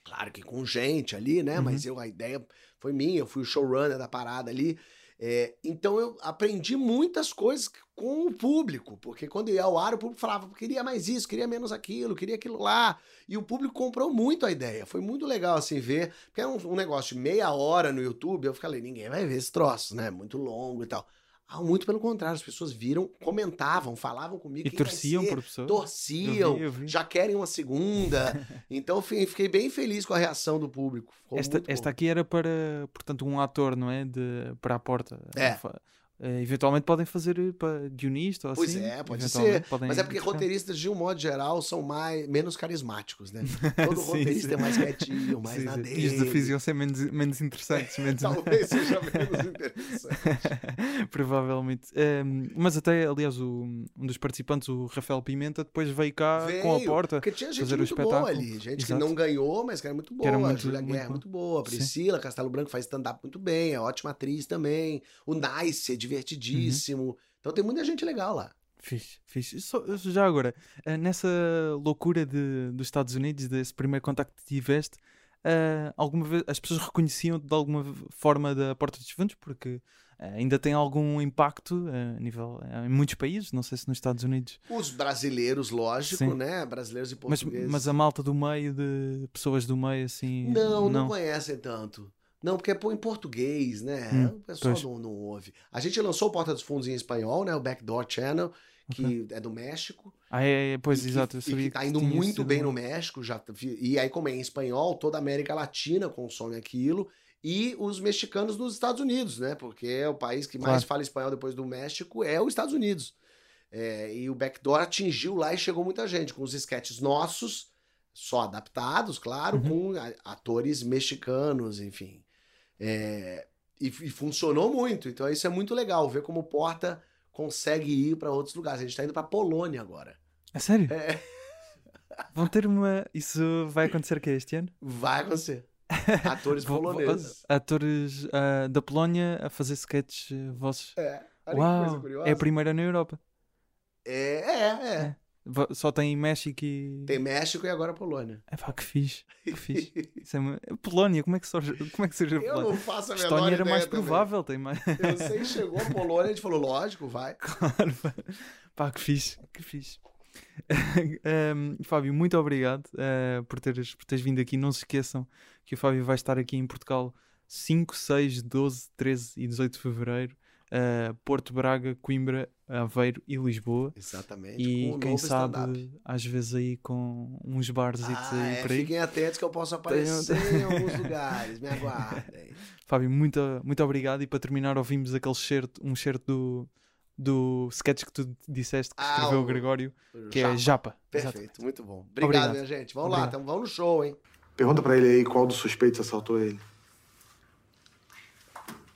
Claro que com gente ali, né?
Uhum.
Mas eu, a ideia foi minha, eu fui o showrunner da parada ali. É, então eu aprendi muitas coisas com o público, porque quando ia ao ar, o público falava, queria mais isso, queria menos aquilo, queria aquilo lá. E o público comprou muito a ideia. Foi muito legal assim ver, porque era um, um negócio de meia hora no YouTube. Eu falei, ninguém vai ver esse troço, né? Muito longo e tal. Ah, muito pelo contrário, as pessoas viram, comentavam, falavam comigo.
E
"Quem vai
torciam
ser?"
por pessoas.
torciam,
Eu vi, eu vi.
já querem uma segunda. então fi- fiquei bem feliz com a reação do público. Ficou
Esta, esta
bom.
aqui era para, portanto, um ator, não é? De, para a porta.
É.
eh, eventualmente podem fazer eh, para guionista ou
Pois
assim.
é, pode ser. Mas é porque
buscar.
roteiristas, de um modo geral, são mais, menos carismáticos, né? Todo
Sim,
roteirista
sim.
é mais quietinho, mais
Sim,
na dele.
E os desafios iam ser menos, menos interessantes. menos...
Talvez seja menos interessante.
Provavelmente. Ehm, mas até, aliás, o- um dos participantes, o Rafael Pimenta, depois veio cá com a
Veio,
porta.
Porque tinha gente
fazer o
muito boa
espetáculo.
ali. Gente que
Exato.
não ganhou, mas que era muito boa.
era
a
muito-
Júlia
muito
Guerra, é muito boa. A. Priscila Castelo Branco faz stand-up muito bem. É ótima atriz também. O Nice é divertidíssimo.
Uhum.
Então tem muita gente legal lá.
Fixe, fixe. Só- já agora, eh, nessa loucura de, dos Estados Unidos, desse primeiro contacto que tiveste, eh, alguma vez as pessoas reconheciam de alguma forma da Porta dos Fundos? Porque eh, ainda tem algum impacto eh, a nível eh, em muitos países, não sei se nos Estados Unidos,
Os brasileiros, lógico,
Sim.
né? Brasileiros e
mas,
portugueses.
mas a malta do meio, de pessoas do meio, assim.
Não, não, conhecem tanto. Não, porque é em português, né?
Hum,
o pessoal
pois.
não, não ouve. A gente lançou o Porta dos Fundos em espanhol, né? O Backdoor Channel, que é do México.
Ah, é, é, pois,
e que,
exato. Eu
e que tá
que
indo muito bem no México. Já, e aí, como é em espanhol, toda a América Latina consome aquilo. E os mexicanos nos Estados Unidos, né? Porque é o país que mais
Claro.
fala espanhol depois do México é os Estados Unidos. É, e o Backdoor atingiu lá e chegou muita gente, com os sketches nossos, só adaptados, claro,
Uhum.
com atores mexicanos, enfim. É, e, e funcionou muito. Então isso é muito legal, ver como o Porta consegue ir para outros lugares. A gente tá indo pra Polônia agora.
É sério?
É,
Vão ter uma. Isso vai acontecer que este ano?
vai acontecer. Atores poloneses.
Atores ah, da Polónia a fazer sketches eh, vossos.
É, olha que
Uau!
coisa curiosa.
É a primeira na Europa.
É, é, é.
Va- Só tem México e.
Tem México e agora Polônia.
É pá, que fixe. Que fixe. É uma- Polónia, como é que surge, como é que surge a
Eu não faço a menor
Estónia era mais
também.
provável, tem mais.
Eu sei que chegou a Polônia, a gente falou, lógico, vai.
Claro, pá, que fixe, que fixe. Um, Fábio, muito obrigado uh, por, teres, por teres vindo aqui. Não se esqueçam que o Fábio vai estar aqui em Portugal 5, 6, 12, 13 e 18 de fevereiro. Uh, Porto Braga, Coimbra, Aveiro e Lisboa.
Exatamente.
E
um
quem sabe, às vezes aí com uns bars
Ah,
aí
é,
por aí.
fiquem atentos que eu posso aparecer em alguns lugares. Me aguardem.
Fábio, muito, muito obrigado. E para terminar, ouvimos aquele certo, um certo do, do sketch que tu disseste que
Ah,
escreveu o
o-
Gregório, que
Japa.
é Japa.
Perfeito, muito bom. Obrigado,
Obrigado.
minha gente. Vamos lá,
Obrigado.
então, vamos no show, hein?
Pergunta pra ele aí qual dos suspeitos assaltou ele.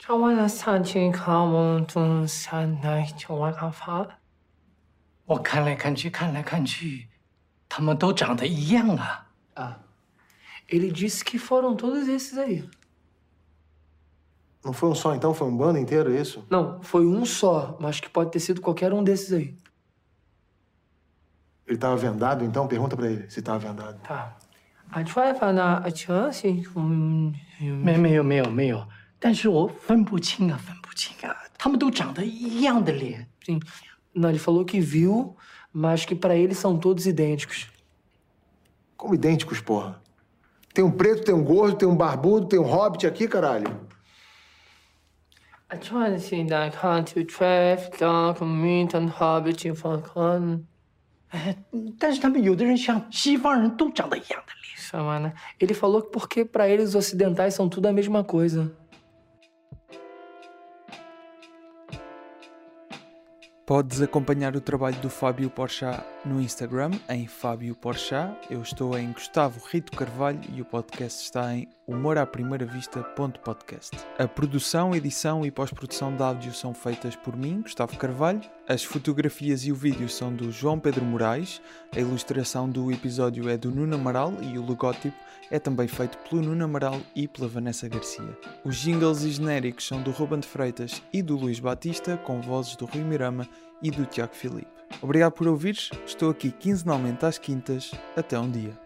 唱完了三千卡梦中山来就往上发。
我看来看去，看来看去，他们都长得一样啊。
Ah, ele disse que foram todos esses aí.
Não foi um só, então? Foi um bando inteiro, isso?
Não, foi um só, mas que pode ter sido qualquer um desses aí.
Ele tava vendado, então? Pergunta pra ele se tava vendado.
Tá. A gente vai falar a chance. Hum,
没没有没有没有， 但是我分不清啊，分不清啊，他们都长得一样的脸。
sim. Não, ele falou que viu, mas que pra ele são todos idênticos.
Como idênticos, porra. Tem um preto, tem um gordo, tem um barbudo, tem um hobbit aqui, caralho.
A chance da country traffic, da community hobbit for con.
哎，但是他们有的人像西方人都长得一样的脸。
Chama, né? Ele falou que porque pra eles os ocidentais são tudo a mesma coisa.
Podes acompanhar o trabalho do Fábio Porchat no Instagram, em Fábio Porchat. Eu estou em Gustavo Rito Carvalho e o podcast está em humoraprimeiravista.podcast. A produção, edição e pós-produção de áudio são feitas por mim, Gustavo Carvalho. As fotografias e o vídeo são do João Pedro Moraes. A ilustração do episódio é do Nuno Amaral e o logótipo é também feito pelo Nuno Amaral e pela Vanessa Garcia. Os jingles e genéricos são do Ruben de Freitas e do Luís Batista, com vozes do Rui Mirama e do Tiago Filipe. Obrigado por ouvires, estou aqui quinzenalmente às quintas. Até um dia.